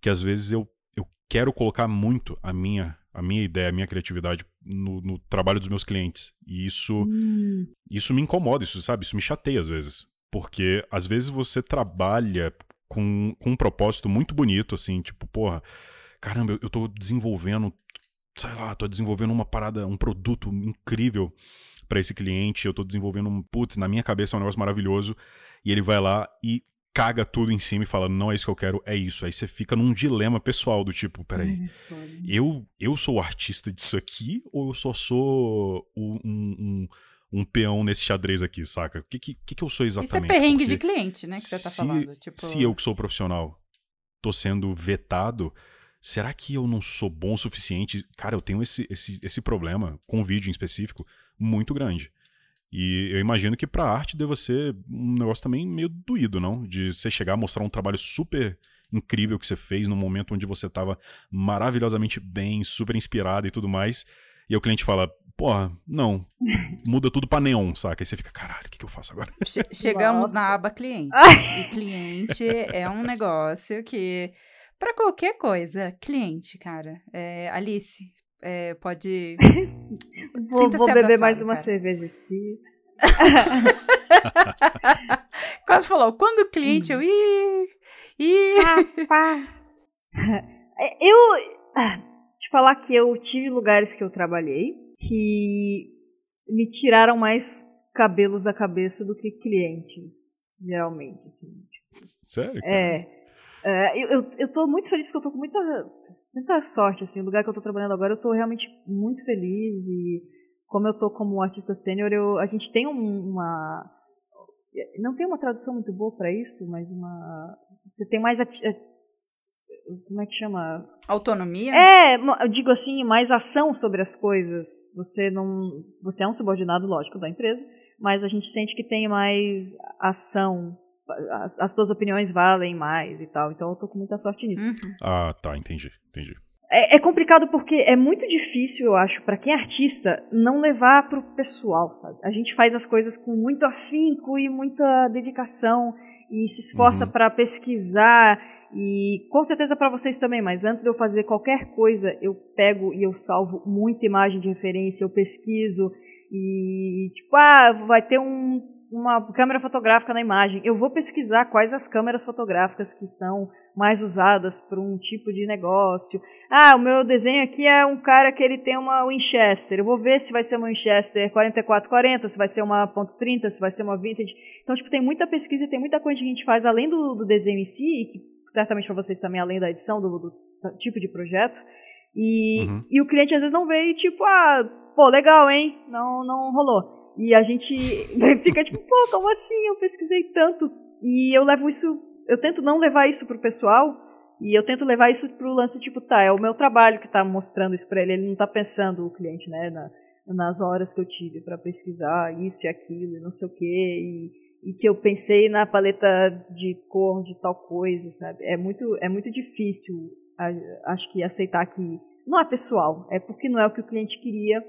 que às vezes eu, eu quero colocar muito a minha, a minha ideia, a minha criatividade no, no trabalho dos meus clientes. E isso Hum, isso me incomoda, isso, sabe? Isso me chateia às vezes. Porque às vezes você trabalha com, com um propósito muito bonito, assim, tipo, porra, caramba, eu, eu tô desenvolvendo, sei lá, tô desenvolvendo uma parada, um produto incrível pra esse cliente, eu tô desenvolvendo um, putz, na minha cabeça é um negócio maravilhoso, e ele vai lá e caga tudo em cima e fala, não é isso que eu quero, é isso. Aí você fica num dilema pessoal do tipo, peraí, é foda. eu, eu sou o artista disso aqui ou eu só sou um, um, um- peão nesse xadrez aqui, saca? O que, que, que eu sou Isso é exatamente? perrengue Porque de cliente, né, que você tá se, falando. Tipo, se eu que sou profissional tô sendo vetado, será que eu não sou bom o suficiente? Cara, eu tenho esse, esse, esse problema com vídeo em específico muito grande. E eu imagino que pra arte deva ser um negócio também meio doído, não? De você chegar a mostrar um trabalho super incrível que você fez num momento onde você tava maravilhosamente bem, super inspirado e tudo mais. E o cliente fala, porra, não, muda tudo pra neon, saca? Aí você fica, caralho, o que, que eu faço agora? che- chegamos Nossa. na aba cliente. E cliente é um negócio que, pra qualquer coisa, cliente, cara. É, Alice, é, pode. Vou, vou beber abraçado, mais uma cara. cerveja aqui. Quase falou, quando o cliente, eu. Ih! Ih! Eu. ah, Te falar que eu tive lugares que eu trabalhei que me tiraram mais cabelos da cabeça do que clientes, geralmente. Assim. Sério? cara? É. é, eu, eu, eu tô muito feliz porque eu tô com muita, muita sorte, assim. O lugar que eu tô trabalhando agora, eu tô realmente muito feliz e como eu tô como artista sênior, eu- a gente tem um- uma... Não tem uma tradução muito boa pra isso, mas uma... Você tem mais... ati- é, Como é que chama? Autonomia? É, eu digo assim, mais ação sobre as coisas. Você não... Você é um subordinado, lógico, da empresa, mas a gente sente que tem mais ação. As, as tuas opiniões valem mais e tal. Então eu tô com muita sorte nisso. Uhum. Ah, tá, entendi, entendi. É, é complicado porque é muito difícil, eu acho, pra quem é artista, não levar pro pessoal, sabe? A gente faz as coisas com muito afinco e muita dedicação e se esforça Uhum. pra pesquisar e com certeza pra vocês também, mas antes de eu fazer qualquer coisa, eu pego e eu salvo muita imagem de referência, eu pesquiso e tipo, ah, vai ter um, uma câmera fotográfica na imagem. Eu vou pesquisar quais as câmeras fotográficas que são mais usadas para um tipo de negócio. Ah, o meu desenho aqui é um cara que ele tem uma Winchester. Eu vou ver se vai ser uma Winchester 4440, se vai ser uma .30, se vai ser uma Vintage. Então, tipo, tem muita pesquisa e tem muita coisa que a gente faz além do, do desenho em si, e que certamente para vocês também além da edição do, do tipo de projeto. E, Uhum. e o cliente às vezes não vê e tipo, ah, pô, legal, hein? Não, não rolou. E a gente fica tipo, pô, como assim? Eu pesquisei tanto. E eu levo isso, eu tento não levar isso pro pessoal, e eu tento levar isso pro lance, tipo, tá, é o meu trabalho que tá mostrando isso pra ele, ele não tá pensando, o cliente, né, na, nas horas que eu tive pra pesquisar isso e aquilo, e não sei o quê, e, e que eu pensei na paleta de cor de tal coisa, sabe? É muito, é muito difícil, acho que, aceitar que não é pessoal, é porque não é o que o cliente queria,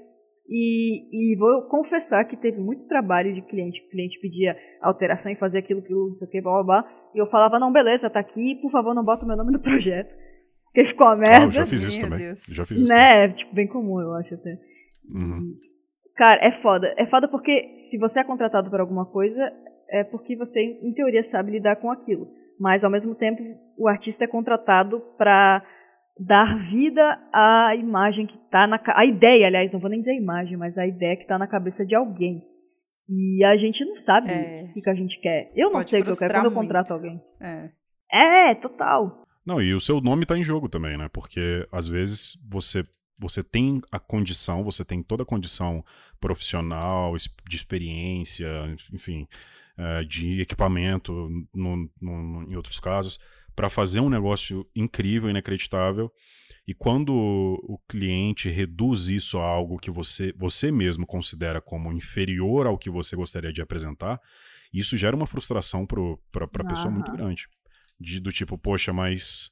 e, e vou confessar que teve muito trabalho de cliente. O cliente pedia alteração e fazer aquilo, aquilo, não sei o que, blá blá blá. E eu falava, não, beleza, tá aqui, por favor, não bota o meu nome no projeto. Porque ficou uma Ah, merda. eu já fiz isso Meu também. Deus. Já fiz isso. né? Tipo, bem comum, eu acho até. Uhum. Cara, é foda. É foda porque se você é contratado por alguma coisa, é porque você, em teoria, sabe lidar com aquilo. Mas, ao mesmo tempo, o artista é contratado pra dar vida à imagem que tá na... A ideia, aliás, não vou nem dizer imagem, mas a ideia que tá na cabeça de alguém. E a gente não sabe É. o que, que a gente quer. Eu não sei o que eu quero quando eu contrato muito. alguém. É. É, total. Não, e o seu nome tá em jogo também, né? Porque às vezes você você tem a condição, você tem toda a condição profissional, de experiência, enfim, é, de equipamento, no, no, em outros casos, para fazer um negócio incrível, inacreditável. E quando o cliente reduz isso a algo que você, você mesmo considera como inferior ao que você gostaria de apresentar, isso gera uma frustração para a pessoa muito grande. De, do tipo, poxa, mas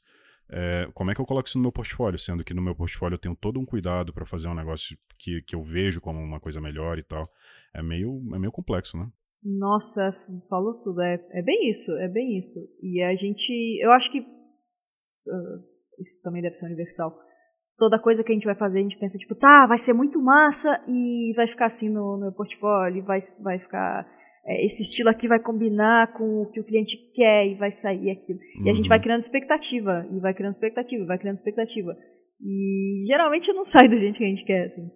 é, como é que eu coloco isso no meu portfólio? Sendo que no meu portfólio eu tenho todo um cuidado para fazer um negócio que, que eu vejo como uma coisa melhor e tal. É meio, é meio complexo, né? Nossa, falou tudo. É, é bem isso, é bem isso. E a gente. Eu acho que. Uh, isso também deve ser universal. Toda coisa que a gente vai fazer, a gente pensa, tipo, tá, vai ser muito massa e vai ficar assim no, meu portfólio, vai, vai ficar é, esse estilo aqui vai combinar com o que o cliente quer e vai sair aquilo. Uhum. E a gente vai uhum. criando expectativa, e vai criando expectativa, vai criando expectativa. E geralmente não sai do jeito que a gente quer. Assim.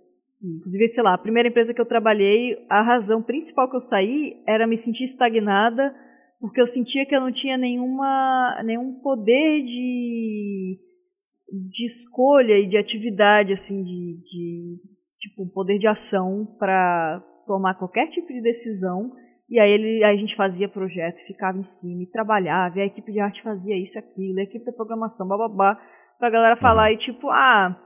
Inclusive, sei lá, a primeira empresa que eu trabalhei, a razão principal que eu saí era me sentir estagnada, porque eu sentia que eu não tinha nenhuma, nenhum poder de, de escolha e de atividade, assim, de, de tipo, poder de ação para tomar qualquer tipo de decisão e aí, ele, aí a gente fazia projeto, ficava em cima e trabalhava, e a equipe de arte fazia isso, aquilo, a equipe da programação, bababá, pra galera falar uhum. e tipo, ah,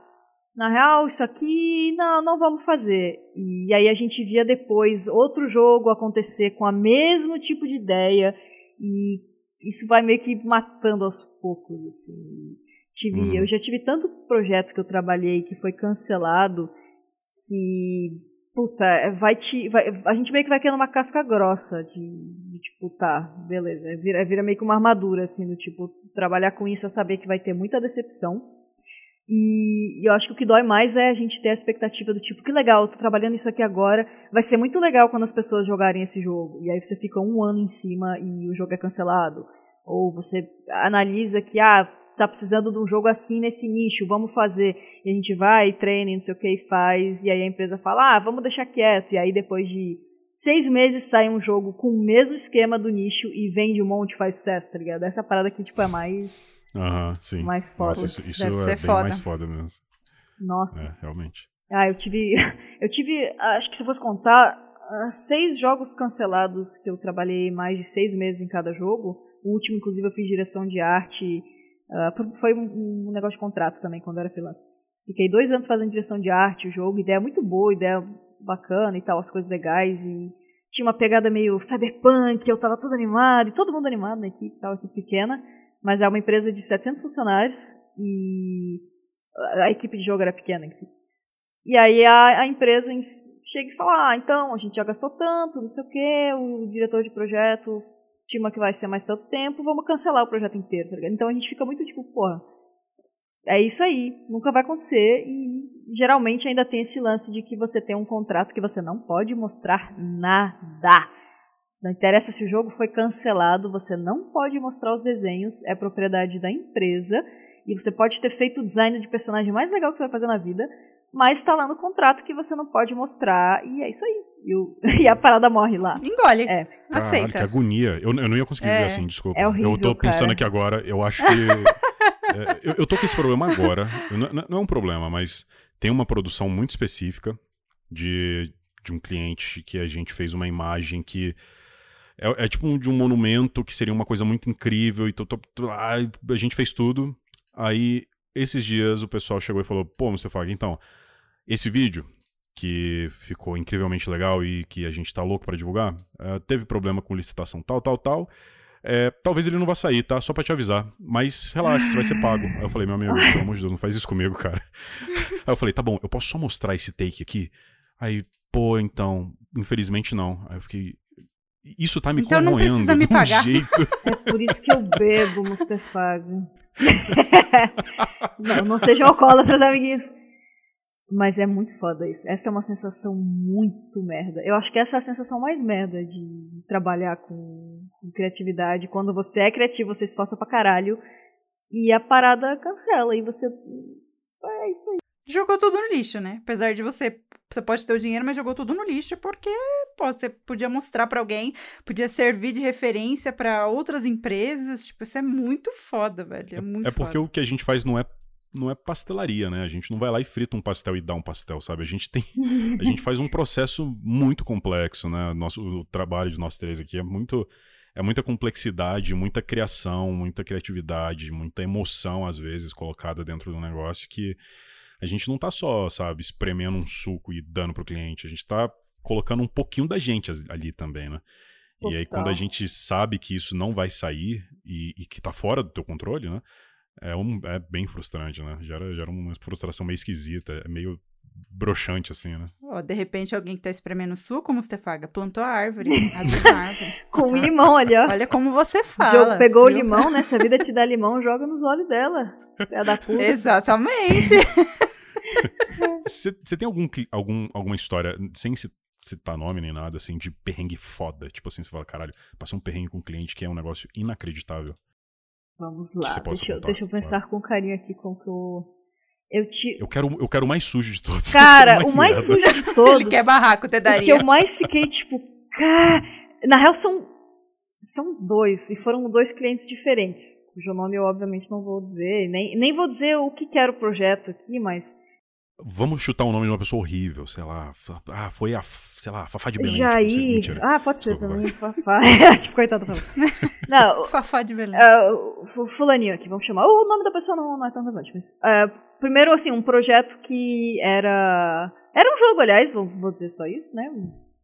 na real, isso aqui, não, não vamos fazer. E aí a gente via depois outro jogo acontecer com o mesmo tipo de ideia, e isso vai meio que matando aos poucos, assim. Tive, uhum. Eu já tive tanto projeto que eu trabalhei que foi cancelado, que puta, é, vai te. Vai, a gente meio que vai criando uma casca grossa de, de tipo, tá, beleza. Vira, vira meio que uma armadura, assim, do tipo, trabalhar com isso é saber que vai ter muita decepção. E, e eu acho que o que dói mais é a gente ter a expectativa do tipo, que legal, tô trabalhando isso aqui agora, vai ser muito legal quando as pessoas jogarem esse jogo. E aí você fica um ano em cima e o jogo é cancelado. Ou você analisa que, ah, tá precisando de um jogo assim nesse nicho, vamos fazer. E a gente vai, treina, não sei o que, e faz. E aí a empresa fala, ah, vamos deixar quieto. E aí depois de seis meses sai um jogo com o mesmo esquema do nicho e vende um monte faz sucesso, tá ligado? Essa parada aqui, tipo, é mais. Aham, sim. Mais foda. Nossa, isso, isso é bem foda. mais foda mesmo. Nossa. É, realmente. Ah, eu tive. Eu tive. Acho que se eu fosse contar, ah, seis jogos cancelados que eu trabalhei mais de seis meses em cada jogo. O último, inclusive, eu fiz direção de arte Uh, foi um, um, negócio de contrato também, quando eu era freelancer. Fiquei dois anos fazendo direção de arte, o jogo, ideia muito boa, ideia bacana e tal, as coisas legais. E tinha uma pegada meio cyberpunk, eu tava todo animado, e todo mundo animado na equipe, tal, equipe pequena. Mas é uma empresa de 700 funcionários e a equipe de jogo era pequena, enfim. E aí a, a empresa chega e fala, ah, então, a gente já gastou tanto, não sei o quê, o diretor de projeto estima que vai ser mais tanto tempo, vamos cancelar o projeto inteiro, tá? Então a gente fica muito tipo, porra, é isso aí, nunca vai acontecer e geralmente ainda tem esse lance de que você tem um contrato que você não pode mostrar nada. Não interessa se o jogo foi cancelado, você não pode mostrar os desenhos, é propriedade da empresa e você pode ter feito o design de personagem mais legal que você vai fazer na vida, mas está lá no contrato que você não pode mostrar, e é isso aí. E, o, e a parada morre lá. Engole. É. Caralho, Aceita. que agonia. Eu, eu não ia conseguir é, ver assim, desculpa. É horrível, eu tô pensando cara. aqui agora, eu acho que. é, eu, eu tô com esse problema agora. Não, não é um problema, mas tem uma produção muito específica de, de um cliente que a gente fez uma imagem que. É, é tipo um, de um monumento que seria uma coisa muito incrível. E tô, tô, tô, a gente fez tudo. Aí esses dias o pessoal chegou e falou: pô, você fala, então, esse vídeo que ficou incrivelmente legal e que a gente tá louco para divulgar, uh, teve problema com licitação tal, tal, tal. É, talvez ele não vá sair, tá? Só pra te avisar. Mas relaxa, você vai ser pago. Aí eu falei, meu amigo, pelo amor de Deus, não faz isso comigo, cara. Aí eu falei, tá bom, eu posso só mostrar esse take aqui? Aí, pô, então, infelizmente não. Aí eu fiquei. Isso tá me então corroendo não precisa me pagar. jeito. É por isso que eu bebo, Mustafago. não, não sejam alcoólatras, amiguinhos. Mas é muito foda isso. Essa é uma sensação muito merda. Eu acho que essa é a sensação mais merda de trabalhar com, com criatividade. Quando você é criativo, você se esforça pra caralho. E a parada cancela. E você. É isso aí. Jogou tudo no lixo, né? Apesar de você. Você pode ter o dinheiro, mas jogou tudo no lixo porque propósito. Você podia mostrar para alguém, podia servir de referência para outras empresas. Tipo, isso é muito foda, velho. É, muito é porque foda. o que a gente faz não é não é pastelaria, né? A gente não vai lá e frita um pastel e dá um pastel, sabe? A gente tem. A gente faz um processo muito complexo, né? Nosso, o trabalho de nós três aqui é muito. É muita complexidade, muita criação, muita criatividade, muita emoção, às vezes, colocada dentro do negócio que a gente não tá só, sabe, espremendo um suco e dando pro cliente. A gente tá colocando um pouquinho da gente ali também, né? Total. E aí, quando a gente sabe que isso não vai sair e, e que tá fora do teu controle, né? é, um, é bem frustrante, né? Gera, gera uma frustração meio esquisita, é meio broxante, assim, né? Oh, de repente, alguém que tá espremendo suco, Mustefaga, plantou a árvore, a árvore. Com o limão ali, ó. Olha como você fala. O pegou viu? o limão, né? Se a vida te dá limão, joga nos olhos dela. É da puta. Exatamente. Você tem algum, algum, alguma história, sem citar nome nem nada, assim, de perrengue foda? Tipo assim, você fala, caralho, passei um perrengue com um cliente que é um negócio inacreditável. Vamos lá, deixa eu, deixa eu pensar claro. com carinho aqui com que eu. Eu, te... eu, quero, eu quero o mais sujo de todos. Cara, mais o mais merda. sujo de todos. Ele quer barraco, te daria. O que eu mais fiquei, tipo, cara. Na real, são, são dois, e foram dois clientes diferentes, cujo nome eu obviamente não vou dizer, nem, nem vou dizer o que, que era o projeto aqui, mas Vamos chutar o nome de uma pessoa horrível, sei lá. Ah, foi a, sei lá, Fafá de Belém. Jair. Tipo, ah, pode ser Desculpa, também, Fafá. tipo, coitado do Não. Fafá de Belém. Uh, fulaninho aqui, vamos chamar. O nome da pessoa não, não é tão relevante, mas... Uh, primeiro, assim, um projeto que era... Era um jogo, aliás, vou, vou dizer só isso, né?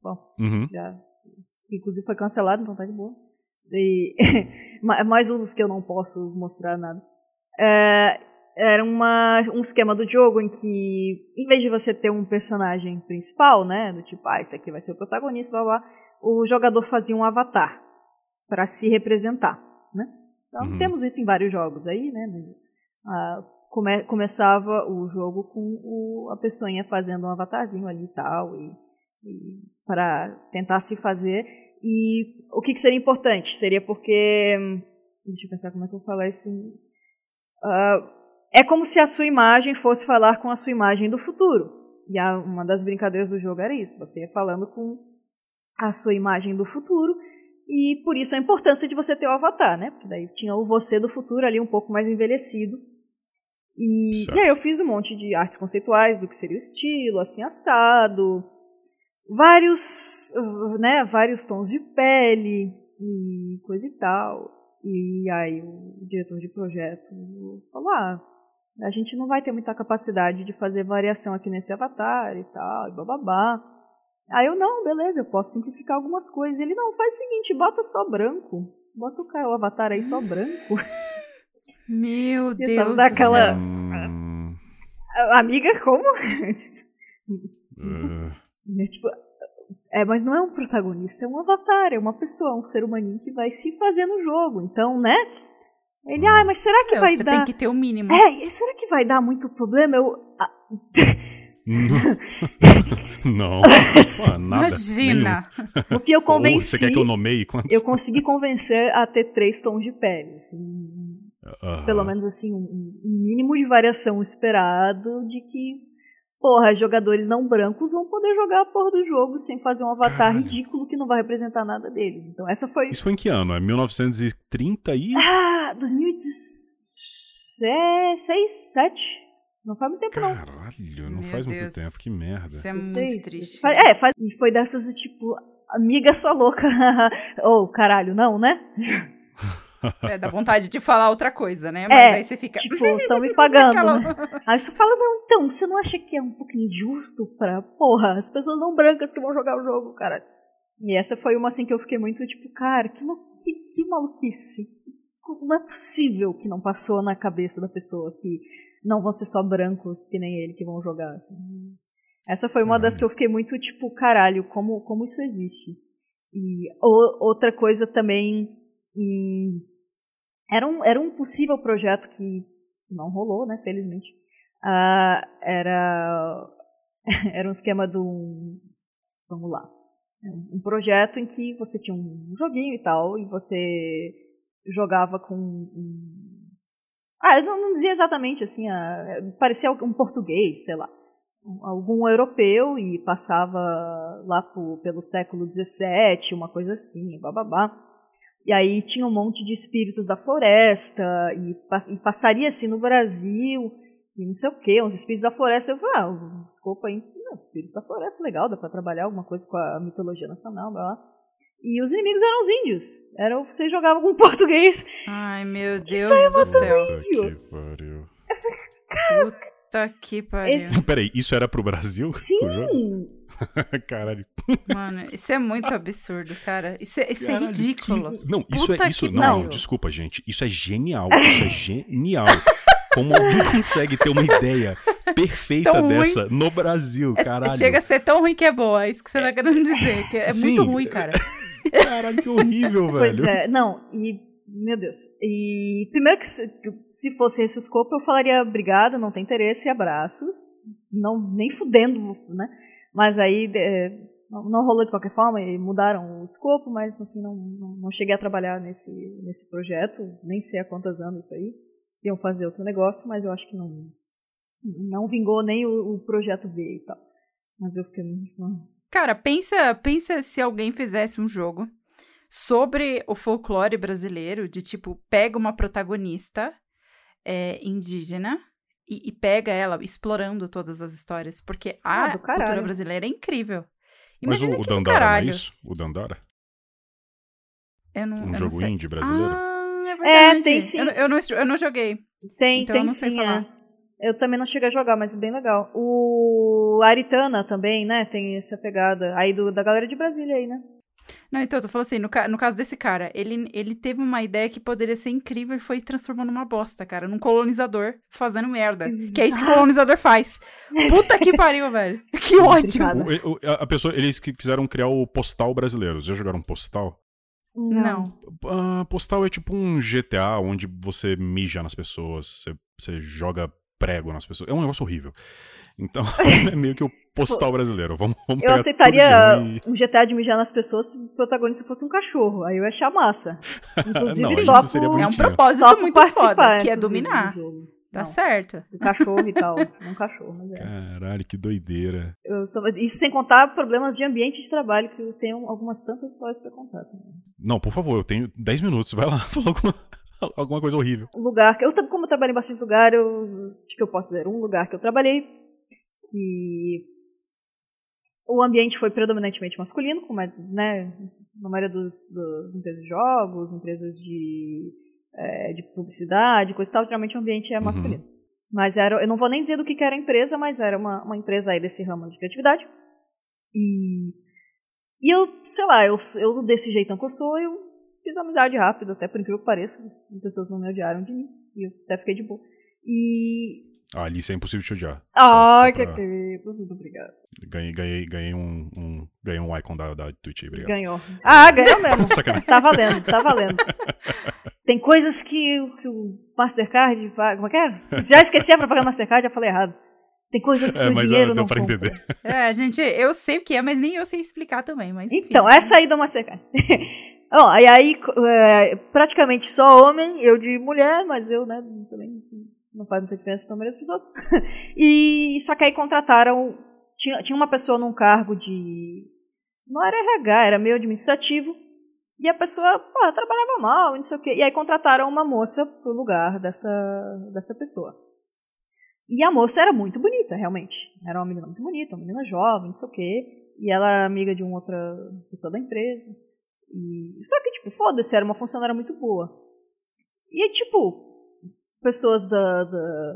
Bom, uhum. já... Inclusive foi cancelado, então tá de boa. E, mais um dos que eu não posso mostrar nada. Uh, era uma, um esquema do jogo em que, em vez de você ter um personagem principal, né, do tipo, ah, esse aqui vai ser o protagonista, blá blá, o jogador fazia um avatar para se representar, né? Então uhum. temos isso em vários jogos aí, né? Ah, come, começava o jogo com o, a pessoinha fazendo um avatarzinho ali e tal, e, e para tentar se fazer. E o que, que, seria importante? Seria porque. Deixa eu pensar como é que eu vou falar isso. Uh, é como se a sua imagem fosse falar com a sua imagem do futuro. E a, uma das brincadeiras do jogo era isso: você ia falando com a sua imagem do futuro. E por isso a importância de você ter o avatar, né? Porque daí tinha o você do futuro ali um pouco mais envelhecido. E, e aí eu fiz um monte de artes conceituais do que seria o estilo, assim, assado. Vários, né, vários tons de pele e coisa e tal. E aí o diretor de projeto falou, ah, a gente não vai ter muita capacidade de fazer variação aqui nesse avatar e tal, e bababá. Aí eu, não, beleza, eu posso simplificar algumas coisas. Ele, não, faz o seguinte, bota só branco. Bota o, cara, o avatar aí só branco. Meu e Deus daquela... Hum... Amiga, como? uh... tipo, é, mas não é um protagonista, é um avatar, é uma pessoa, um ser humaninho que vai se fazer no jogo. Então, né? Ele, ah, mas será que vai você dar. Você tem que ter o um mínimo. É, será que vai dar muito problema? Eu. Ah... não, nada. Imagina. O que eu convenci. você quer que eu nomeie quantos? Eu consegui convencer a ter três tons de pele. Assim, Pelo menos assim, um, um mínimo de variação esperado de que porra, jogadores não brancos vão poder jogar a porra do jogo sem fazer um avatar Caralho. ridículo que não vai representar nada deles. Então essa foi. Isso foi em que ano? É 1930 e. Ah, 2016, 7. Não faz muito tempo, Caralho, não. Caralho, não Meu faz Deus. muito tempo, que merda. Isso é muito triste. É, faz, foi dessas tipo, amiga sua louca. Ou oh, caralho, não, né? É, dá vontade de falar outra coisa, né? Mas é, aí você fica. Tipo, estão me pagando. Aquela... Né? Aí você fala, não, então, você não acha que é um pouquinho injusto pra. Porra, as pessoas não brancas que vão jogar o jogo, cara. E essa foi uma assim que eu fiquei muito tipo, cara, que, que, que maluquice. Não é possível que não passou na cabeça da pessoa que não vão ser só brancos que nem ele que vão jogar. Essa foi uma das que eu fiquei muito tipo, caralho, como, como isso existe. E outra coisa também. Hum, era um, era um possível projeto que não rolou, né, felizmente. Uh, era, era um esquema de um. Vamos lá. Um projeto em que você tinha um joguinho e tal, e você jogava com um. Ah, eu não, não dizia exatamente assim, uh, parecia um português, sei lá. algum europeu e passava lá por, pelo século XVII, uma coisa assim, bababá. E aí tinha um monte de espíritos da floresta e, e passaria assim no Brasil e não sei o que, uns espíritos da floresta. Eu falei, ah, desculpa aí, não, espíritos da floresta, legal, dá pra trabalhar alguma coisa com a mitologia nacional, blá, blá. E os inimigos eram os índios. Era, você jogava com português. Ai, meu Deus do céu. Puta que pariu. Puta que pariu. Esse- Peraí, isso era pro Brasil? Sim! Caralho. Mano, isso é muito absurdo, cara. Isso é, isso é ridículo. que- Não, isso Puta é isso. que Não, não, desculpa, gente. Isso é genial. Isso é genial. Como alguém consegue ter uma ideia perfeita Tão ruim. dessa no Brasil, caralho. Chega a ser tão ruim que é boa, é isso que você tá querendo dizer. Que é Sim. muito ruim, cara. Caralho, que horrível, Pois velho. é, não, e. Meu Deus. E primeiro que se, se fosse esse o escopo, eu falaria obrigada, não tem interesse, abraços. Não, nem fudendo, né? Mas aí é, não, rolou de qualquer forma e mudaram o escopo, mas no fim não, não, não cheguei a trabalhar nesse, nesse projeto, nem sei há quantos anos isso aí. Iam fazer outro negócio, mas eu acho que não, não vingou nem o, o projeto B e tal. Mas eu fiquei muito. Cara, pensa, pensa se alguém fizesse um jogo sobre o folclore brasileiro, de tipo, pega uma protagonista é, indígena e, e pega ela explorando todas as histórias, porque Ah, a caralho. cultura brasileira é incrível. Mas o, Imagina o Dandara, não é isso? O Dandara? Eu não, eu Um não jogo sei. indie brasileiro? Ah, é verdade. tem sim. Eu, eu não, eu não joguei. Tem, Então eu tem não sei sim, falar. é. Eu também não cheguei a jogar, mas bem legal. O Aritana também, né? Tem essa pegada aí do, da galera de Brasília aí, né? Não, então, eu tô falando assim, no, ca- no caso desse cara, ele, ele teve uma ideia que poderia ser incrível e foi transformando numa bosta, cara, num colonizador fazendo merda. Que é isso que o Exato. colonizador faz. Puta que pariu, velho. Que. Complicado. O- o- a- pessoa, eles que quiseram criar o postal brasileiro. Já jogaram postal? Não. Ah, postal é tipo um GTA onde você mija nas pessoas, você, você joga prego nas pessoas. É um negócio horrível. Então, é meio que o postal brasileiro. Vamos, vamos Eu aceitaria ruim um GTA de mijar nas pessoas se o protagonista fosse um cachorro. Aí eu ia achar massa. Inclusive, Não, isso topo, seria É um propósito topo muito participar, foda, que é dominar. do. Tá Não, certo. do cachorro e tal. Não cachorro, mas é. Caralho, que doideira. Eu só- Isso sem contar problemas de ambiente de trabalho, que eu tenho algumas tantas histórias pra contar. também. Não, por favor, eu tenho 10 minutos. Vai lá, fala alguma, alguma coisa horrível. um lugar que eu como eu trabalhei em bastante lugar, eu acho que eu posso dizer um lugar que eu trabalhei que o ambiente foi predominantemente masculino, como é, né, na maioria dos, dos empresas de jogos, empresas de, é, de publicidade, coisa e tal, geralmente o ambiente é Uhum. masculino. Mas era, eu não vou nem dizer do que, que era a empresa, mas era uma, uma empresa aí desse ramo de criatividade. E, e eu, sei lá, eu, eu desse jeitão que eu sou, eu fiz amizade rápido, até por incrível que pareça. As pessoas não me odiaram de mim. E eu até fiquei de boa. E. Ah, Alice, é impossível te odiar. Ai, Só- que pra- querido. Muito obrigada. Ganhei, ganhei, ganhei um, um, ganhei um icon da, da Twitch aí, obrigado. Ganhou. Ah, ganhou mesmo. Sacanagem. tá valendo, tá valendo. Tem coisas que, o- que o Mastercard faz. Como é que é? Já esqueci a propaganda Mastercard, já falei errado. Tem coisas que É, o mas dinheiro deu não pra compra. entender. É, gente, eu sei o que é, mas nem eu sei explicar também. Mas enfim. Então, essa aí do Mastercard. Ó, e aí, é, praticamente só homem, eu de mulher, mas eu, né, também não faz muita diferença para as pessoas. E só que aí contrataram, tinha, tinha uma pessoa num cargo de, não era RH, era meio administrativo, e a pessoa, pô, trabalhava mal, não sei o quê. E aí contrataram uma moça pro lugar dessa, dessa pessoa. E a moça era muito bonita, realmente. Era uma menina muito bonita, uma menina jovem, não sei o quê. E ela era amiga de uma outra pessoa da empresa. E... Só que, tipo, foda-se, era uma funcionária muito boa. E tipo, pessoas da, da,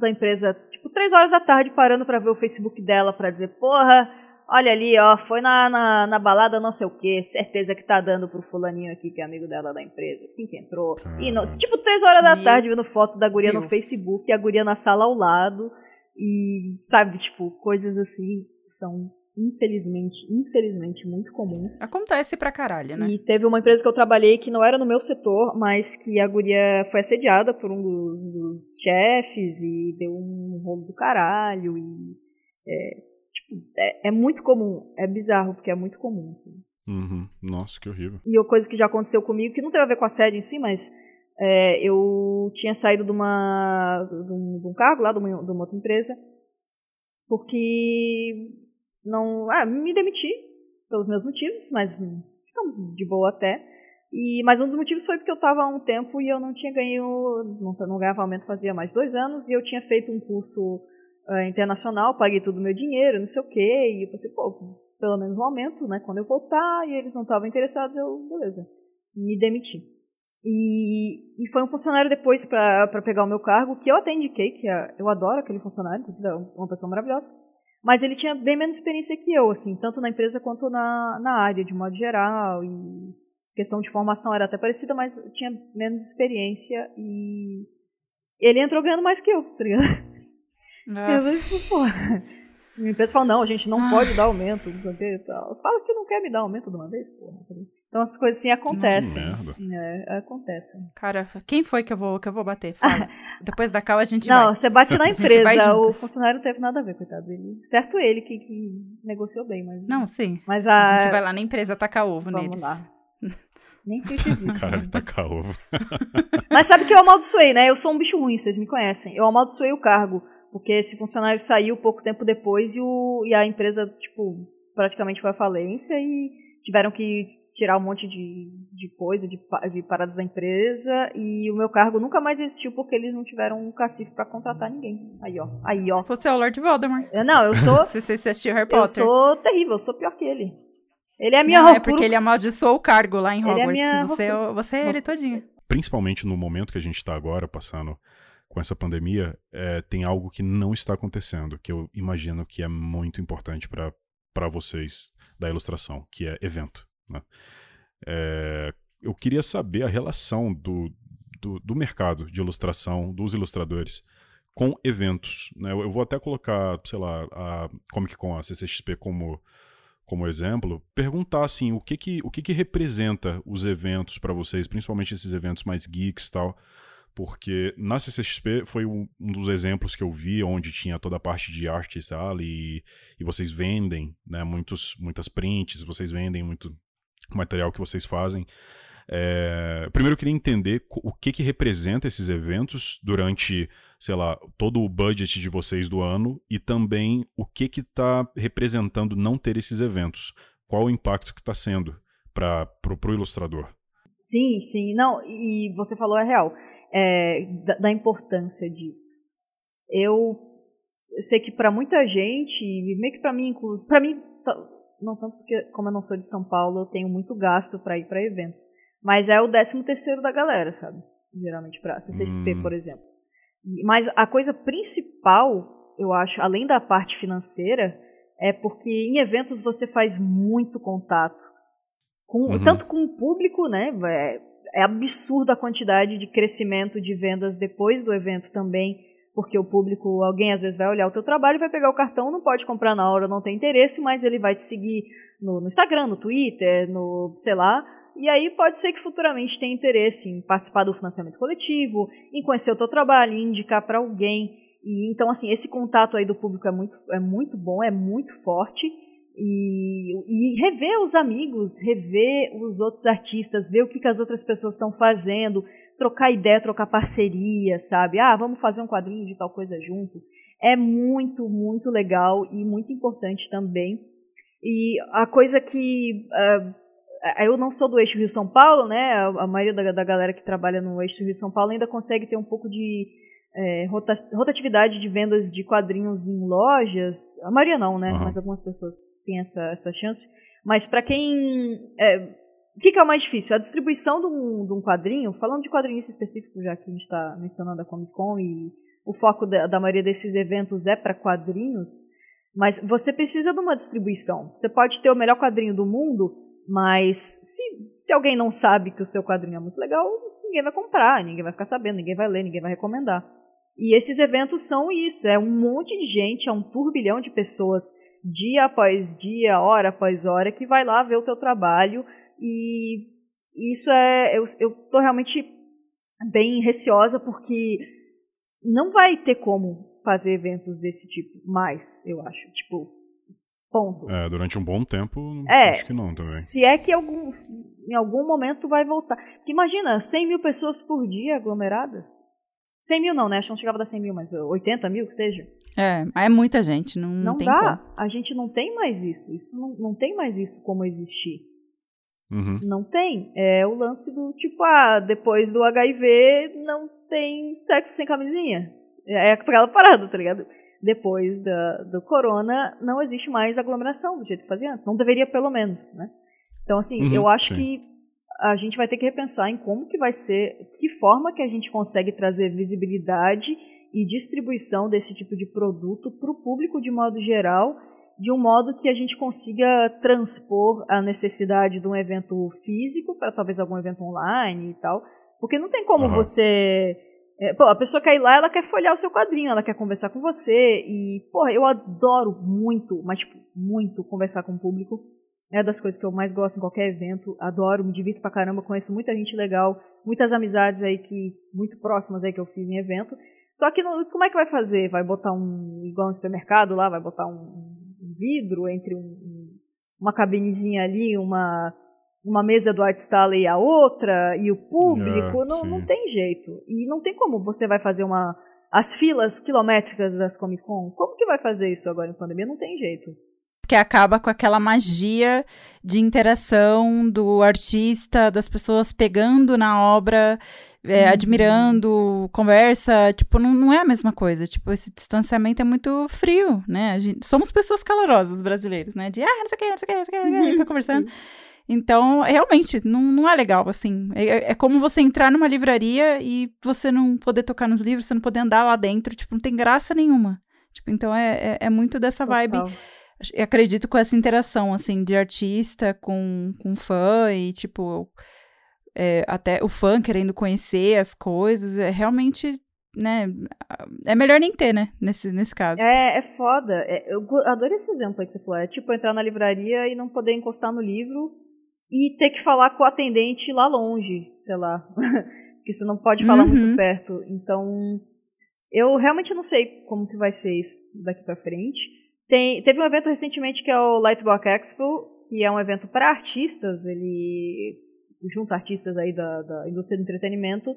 da empresa, tipo, três horas da tarde parando pra ver o Facebook dela pra dizer, porra, olha ali, ó, foi na, na, na balada não sei o que, certeza que tá dando pro fulaninho aqui que é amigo dela da empresa, assim que entrou. E Caralho. tipo, três horas da Meu tarde vendo foto da guria no Deus. Facebook e a guria na sala ao lado. E, sabe, tipo, coisas assim são, infelizmente, infelizmente, muito comuns. Acontece pra caralho, né? E teve uma empresa que eu trabalhei que não era no meu setor, mas que a guria foi assediada por um dos, dos chefes e deu um rolo do caralho. E é, tipo, é, é muito comum, é bizarro, porque é muito comum. Assim. Uhum. Nossa, que horrível. E uma coisa que já aconteceu comigo, que não teve a ver com assédio em si, mas é, eu tinha saído de, uma, de, um, de um cargo lá, de uma, de uma outra empresa. porque não, ah, me demiti pelos meus motivos, mas ficamos de boa até. E, mas um dos motivos foi porque eu estava há um tempo e eu não tinha ganho, não, não ganhava aumento fazia mais dois anos e eu tinha feito um curso uh, internacional, paguei todo o meu dinheiro, não sei o quê, e eu pensei, pô, pelo menos um aumento, né, quando eu voltar, e eles não estavam interessados, eu, beleza, me demiti. E, e foi um funcionário depois para pegar o meu cargo, que eu até indiquei, que é, eu adoro aquele funcionário, é uma pessoa maravilhosa, mas ele tinha bem menos experiência que eu, assim, tanto na empresa quanto na, na área, de modo geral, e questão de formação era até parecida, mas tinha menos experiência e ele entrou ganhando mais que eu, tá ligado? Eu falei, porra. Minha empresa fala, não, a gente não ah. pode dar aumento, não sei o que tal. Fala que não quer me dar aumento de uma vez, porra. Então essas coisas assim acontecem. Nossa, é, acontecem. Cara, quem foi que eu vou, que eu vou bater? Fala. Depois da cal a gente não, vai. Não, você bate na empresa. o funcionário não teve nada a ver, coitado dele. Certo ele que, que negociou bem, mas. Não, sim. Mas a... a gente vai lá na empresa tacar ovo Vamos neles. Lá. Nem sei se existe. Cara, tacar ovo. mas sabe que eu amaldiçoei, né? Eu sou um bicho ruim, vocês me conhecem. Eu amaldiçoei o cargo. Porque esse funcionário saiu pouco tempo depois e, o, e a empresa, tipo, praticamente foi à falência e tiveram que tirar um monte de, de coisa, de, de paradas da empresa, e o meu cargo nunca mais existiu porque eles não tiveram um cacife para contratar ninguém. Aí, ó. Aí, ó. Você é o Lord Voldemort. Eu, não, eu sou. você, você assistiu Harry Potter. Eu sou terrível, eu sou pior que ele. Ele é a minha Não, é porque ele amaldiçoou o cargo lá em Hogwarts. Ele é você, é você é ele todinho. Principalmente no momento que a gente tá agora, passando com essa pandemia, é, tem algo que não está acontecendo, que eu imagino que é muito importante para vocês da ilustração, que é evento. Né? É, eu queria saber a relação do, do, do, mercado de ilustração, dos ilustradores, com eventos. Né? Eu, eu, vou até colocar, sei lá, a Comic Con, a CCXP como, como exemplo, perguntar assim, o que que, o que, que representa os eventos para vocês, principalmente esses eventos mais geeks e tal, porque na CCXP foi um, dos exemplos que eu vi onde tinha toda a parte de arte e, e vocês vendem né, muitos, muitas prints, vocês vendem muito material que vocês fazem. É, primeiro eu queria entender o que que representa esses eventos durante, sei lá, todo o budget de vocês do ano e também o que que está representando não ter esses eventos. Qual o impacto que está sendo para o ilustrador? Sim, sim. Não, e você falou é real é, da, da, importância disso. Eu, sei que para muita gente, meio que para mim incluso, para mim não tanto porque como eu não sou de São Paulo, eu tenho muito gasto para ir para eventos, mas é o 13 terceiro da galera, sabe? Geralmente para CCXP, hum. por exemplo. Mas a coisa principal, eu acho, além da parte financeira, é porque em eventos você faz muito contato com, uhum. tanto com o público, né? É, é absurda a quantidade de crescimento de vendas depois do evento também, porque o público, alguém às vezes vai olhar o teu trabalho, vai pegar o cartão, não pode comprar na hora, não tem interesse, mas ele vai te seguir no, no Instagram, no Twitter, no, sei lá, e aí pode ser que futuramente tenha interesse em participar do financiamento coletivo, em conhecer o teu trabalho, em indicar para alguém. E então assim, esse contato aí do público é muito é muito bom, é muito forte. E, e, rever os amigos, rever os outros artistas, ver o que, que as outras pessoas estão fazendo, trocar ideia, trocar parceria, sabe? Ah, vamos fazer um quadrinho de tal coisa junto. É muito, muito legal e muito importante também. E a coisa que. Uh, eu não sou do eixo Rio-São Paulo, né? A, maioria da, da galera que trabalha no eixo Rio-São Paulo ainda consegue ter um pouco de é, rotatividade de vendas de quadrinhos em lojas. A maioria não, né? Uhum. Mas algumas pessoas têm essa, essa chance. Mas para quem. É, o que, que, é o mais difícil? A distribuição de um, de um quadrinho, falando de quadrinhos específicos, já que a gente está mencionando a Comic Con e o foco da, da maioria desses eventos é para quadrinhos, mas você precisa de uma distribuição. Você pode ter o melhor quadrinho do mundo, mas se, se alguém não sabe que o seu quadrinho é muito legal, ninguém vai comprar, ninguém vai ficar sabendo, ninguém vai ler, ninguém vai recomendar. E esses eventos são isso, é um monte de gente, é um turbilhão de pessoas, dia após dia, hora após hora, que vai lá ver o teu trabalho e isso é, eu, eu tô realmente bem receosa porque não vai ter como fazer eventos desse tipo mais, eu acho, tipo, ponto. É, durante um bom tempo, é, acho que não também. Se é que algum, em algum momento vai voltar. Porque imagina, 100 mil pessoas por dia aglomeradas. 100 mil não, né? Acho que não chegava a dar 100 mil, mas 80 mil que seja. É, é muita gente, não, não tem dá. como. A gente não tem mais isso. Isso não, não tem mais isso como existir. Uhum. Não tem. É o lance do tipo, ah, depois do HIV não tem sexo sem camisinha. É aquela parada, tá ligado? Depois da, do corona não existe mais aglomeração do jeito que fazia antes. Não deveria, pelo menos, né? Então, assim, Uhum, eu acho sim. que a gente vai ter que repensar em como que vai ser, que forma que a gente consegue trazer visibilidade e distribuição desse tipo de produto para o público de modo geral, de um modo que a gente consiga transpor a necessidade de um evento físico para talvez algum evento online e tal, porque não tem como Aham. você é, pô, a pessoa quer ir lá, ela quer folhear o seu quadrinho, ela quer conversar com você. E, porra, eu adoro muito, mas, tipo, muito conversar com o público. É das coisas que eu mais gosto em qualquer evento. Adoro, me divirto pra caramba, conheço muita gente legal, muitas amizades aí que, muito próximas aí que eu fiz em evento. Só que não- como é que vai fazer? Vai botar um, igual no supermercado lá, vai botar um vidro entre um- um- uma cabinezinha ali, uma, uma mesa do Art Style e a outra, e o público, Ah, não, não tem jeito. E não tem como você vai fazer uma. As filas quilométricas das Comic Con, como que vai fazer isso agora em pandemia? Não tem jeito. Que acaba com aquela magia de interação do artista, das pessoas pegando na obra, é, Uhum. admirando, conversa. Tipo, não, não é a mesma coisa. Tipo, esse distanciamento é muito frio, né? A gente- somos pessoas calorosas brasileiros, né? De, ah, não sei o que, não sei o que, não sei o que, não sei o que, fica conversando. Então, realmente, não, não é legal, assim. É, é como você entrar numa livraria e você não poder tocar nos livros, você não poder andar lá dentro. Tipo, não tem graça nenhuma. Tipo, então é, é, é muito dessa vibe. Eu acredito com essa interação, assim, de artista com, com fã e, tipo, é, até o fã querendo conhecer as coisas. É realmente, né? É melhor nem ter, né? Nesse, nesse caso. É, é foda. É, eu adorei esse exemplo aí que você falou. É tipo entrar na livraria e não poder encostar no livro e ter que falar com o atendente lá longe, sei lá. Porque você não pode falar Uhum. muito perto. Então, eu realmente não sei como que vai ser isso daqui pra frente. Tem, teve um evento recentemente que é o Lightbox Expo, que é um evento para artistas. Ele junta artistas aí da, da indústria do entretenimento.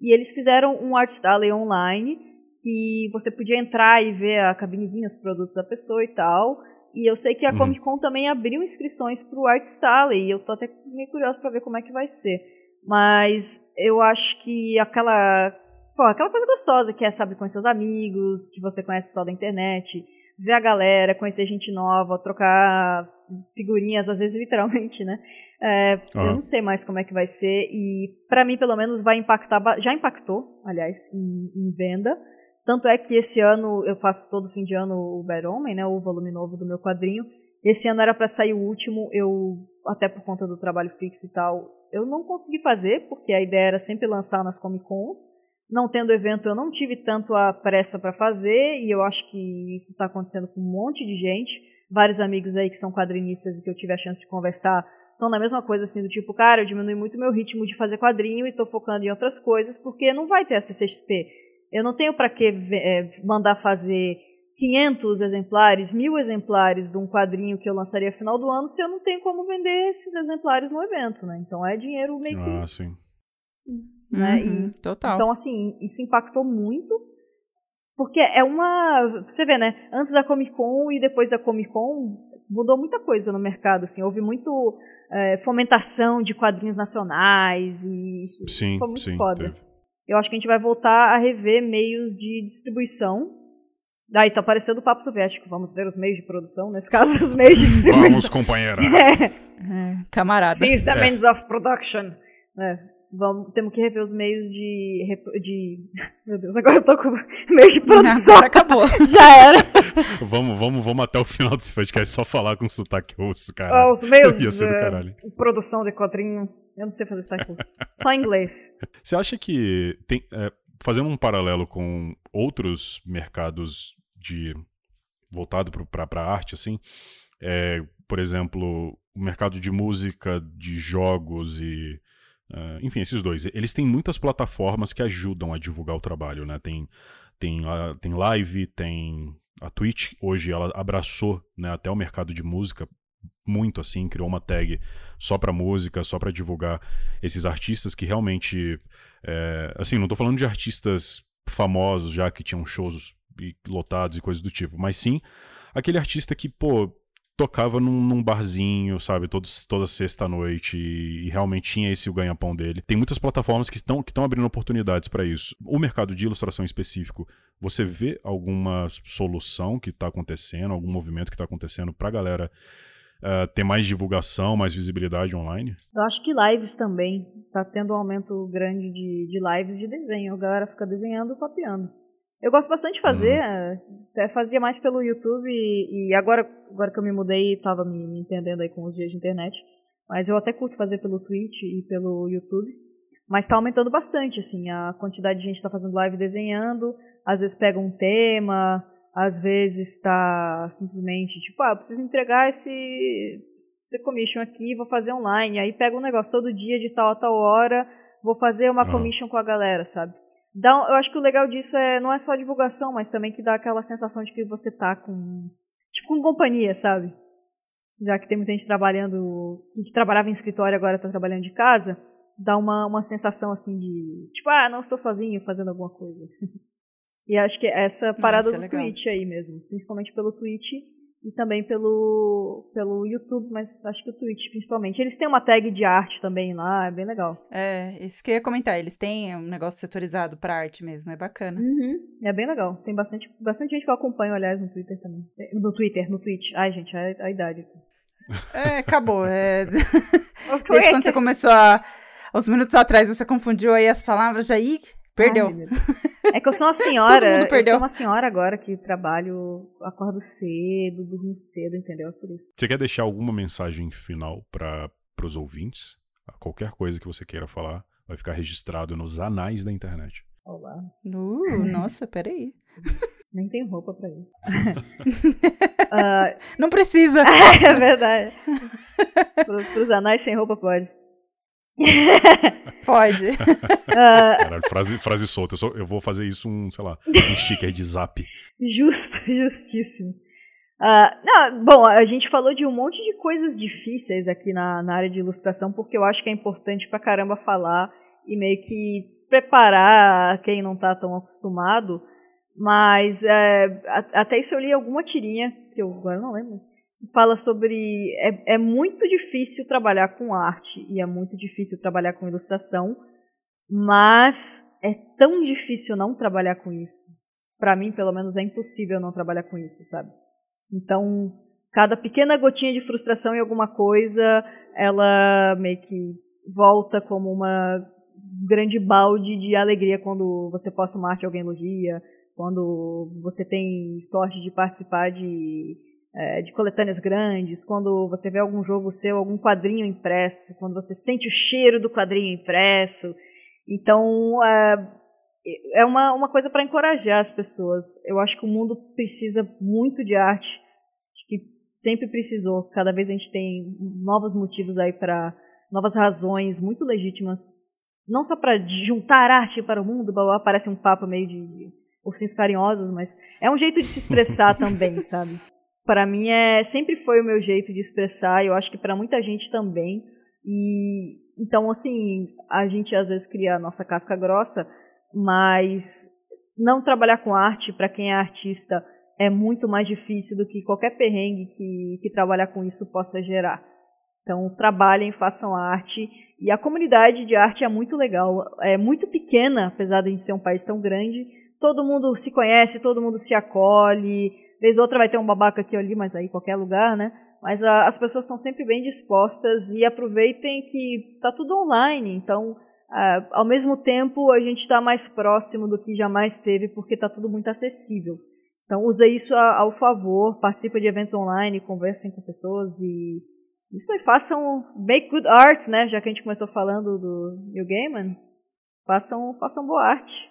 E eles fizeram um Art Style online que você podia entrar e ver a cabinezinha, os produtos da pessoa e tal. E eu sei que a Uhum. Comic Con também abriu inscrições pro Art Style, e eu tô até meio curiosa pra ver como é que vai ser. Mas eu acho que aquela, pô, aquela coisa gostosa que é, sabe, conhecer os amigos, que você conhece só da internet, ver a galera, conhecer gente nova, trocar figurinhas, às vezes literalmente, né? É, Eu Aham. não sei mais como é que vai ser e pra mim pelo menos vai impactar, já impactou, aliás, em, em venda. Tanto é que esse ano eu faço todo fim de ano o Bad Homem, né, o volume novo do meu quadrinho. Esse ano era pra sair o último, eu até por conta do trabalho fixo e tal, eu não consegui fazer porque a ideia era sempre lançar nas Comic Cons. Não tendo evento, eu não tive tanto a pressa pra fazer e eu acho que isso tá acontecendo com um monte de gente. Vários amigos aí que são quadrinistas e que eu tive a chance de conversar estão na mesma coisa assim do tipo, cara, eu diminui muito meu ritmo de fazer quadrinho e tô focando em outras coisas porque não vai ter a CCXP. Eu não tenho para que é, mandar fazer 500 exemplares, mil exemplares de um quadrinho que eu lançaria no final do ano se eu não tenho como vender esses exemplares no evento, né? Então é dinheiro meio que, Ah, sim. Né? Uhum, total. Então assim, isso impactou muito porque é uma, você vê, né? Antes da Comic Con e depois da Comic Con mudou muita coisa no mercado, assim, houve muito é, fomentação de quadrinhos nacionais e isso, isso Sim, foi muito sim. foda. teve. Eu acho que a gente vai voltar a rever meios de distribuição. Daí tá aparecendo o papo soviético. Vamos ver os meios de produção, nesse caso, os meios de distribuição. Vamos, companheira. É, camarada. Seize the É. means of production. É, vamos, temos que rever os meios de, de. Meu Deus, agora eu tô com meios de produção. Agora acabou. Já era. vamos, vamos, vamos até o final desse podcast só falar com sotaque russo, Ah, cara. os meios Ia ser do eh, caralho. de produção de quadrinho. Eu não sei fazer sotaque russo. Só inglês. Você acha que tem, é, fazendo um paralelo com outros mercados de voltado para arte, assim, é, por exemplo, o mercado de música, de jogos e é, enfim, esses dois, eles têm muitas plataformas que ajudam a divulgar o trabalho, né? Tem tem a- tem live, tem a Twitch hoje ela abraçou, né, até o mercado de música muito assim, criou uma tag só pra música, só pra divulgar esses artistas que realmente é, assim, não tô falando de artistas famosos já que tinham shows lotados e coisas do tipo, mas sim aquele artista que, pô, tocava num, num, barzinho, sabe, todos, toda sexta-noite e, e, realmente tinha esse o ganha-pão dele. Tem muitas plataformas que estão, que estão abrindo oportunidades para isso. O mercado de ilustração específico, você vê alguma solução que está acontecendo, algum movimento que está acontecendo para a galera uh, ter mais divulgação, mais visibilidade online? Eu acho que lives também. Tá tendo um aumento grande de, de lives de desenho. A galera fica desenhando copiando. Eu gosto bastante de fazer, uhum. até fazia mais pelo YouTube e, e, agora, agora que eu me mudei, estava me, me, entendendo aí com os dias de internet. Mas eu até curto fazer pelo Twitch e pelo YouTube. Mas está aumentando bastante, assim, a quantidade de gente está fazendo live desenhando, às vezes pega um tema, às vezes está simplesmente tipo, ah, eu preciso entregar esse, esse commission aqui, vou fazer online. Aí pega um negócio todo dia de tal a tal hora, vou fazer uma commission com a galera, sabe? Dá, eu acho que o legal disso é não é só a divulgação, mas também que dá aquela sensação de que você tá com. Tipo, com companhia, sabe? Já que tem muita gente trabalhando. que trabalhava em escritório agora tá trabalhando de casa, dá uma, uma sensação assim de. Tipo, ah, não estou sozinho fazendo alguma coisa. e acho que essa parada Nossa, é do Twitch aí mesmo. Principalmente pelo Twitch e também pelo, pelo YouTube, mas acho que o Twitch principalmente. Eles têm uma tag de arte também lá, é bem legal. É, isso que eu ia comentar, eles têm um negócio setorizado para arte mesmo, é bacana. Uhum, é bem legal. Tem bastante, bastante gente que eu acompanho, aliás, no Twitter também. É, no Twitter, no Twitch. Ai, gente, a, a idade. É, acabou. É... Desde quando você começou a. Uns minutos atrás você confundiu aí as palavras, já aí Perdeu. Ai, é que eu sou uma senhora. eu sou uma senhora agora que trabalho, acordo cedo, durmo cedo, entendeu? Por isso. Você quer deixar alguma mensagem final para os ouvintes? Qualquer coisa que você queira falar vai ficar registrado nos anais da internet. Olá. Uh, nossa, peraí. Nem tem roupa pra isso. uh, Não precisa. é verdade. Para os anais sem roupa pode. Pode. Caralho, frase, frase solta. Eu, só, eu, vou fazer isso um, sei lá, um sticker de zap. Justo, justíssimo. Uh, não, bom, a gente falou de um monte de coisas difíceis aqui na, na área de ilustração, porque eu acho que é importante pra caramba falar e meio que preparar quem não tá tão acostumado. Mas é, até isso eu li alguma tirinha, que eu agora não lembro, fala sobre. É, é muito difícil trabalhar com arte e é muito difícil trabalhar com ilustração, mas é tão difícil não trabalhar com isso. Para mim, pelo menos, é impossível não trabalhar com isso, sabe? Então, cada pequena gotinha de frustração em alguma coisa, ela meio que volta como uma grande balde de alegria quando você posta uma arte e alguém elogia, quando você tem sorte de participar de é, de coletâneas grandes, quando você vê algum jogo seu, algum quadrinho impresso, quando você sente o cheiro do quadrinho impresso. Então, é, é uma, uma coisa para encorajar as pessoas. Eu acho que o mundo precisa muito de arte, acho que sempre precisou. Cada vez a gente tem novos motivos aí para novas razões muito legítimas, não só para juntar arte para o mundo, blá, blá, parece um papo meio de, de ursinhos carinhosos, mas é um jeito de se expressar também, sabe? Para mim é sempre foi o meu jeito de expressar, eu acho que para muita gente também. E então assim, a gente às vezes cria a nossa casca grossa, mas não trabalhar com arte para quem é artista é muito mais difícil do que qualquer perrengue que, que trabalhar com isso possa gerar. Então, trabalhem, façam arte. E a comunidade de arte é muito legal. É muito pequena, apesar de ser um país tão grande. Todo mundo se conhece, todo mundo se acolhe. Vez outra vai ter um babaca aqui ou ali, mas aí qualquer lugar, né? Mas a, as pessoas estão sempre bem dispostas e aproveitem que está tudo online. Então, ao mesmo tempo, a gente está mais próximo do que jamais teve, porque está tudo muito acessível. Então, use isso a, ao favor, participe de eventos online, conversem com pessoas e isso aí, façam make good art, né? Já que a gente começou falando do New Gaiman, façam, façam boa arte.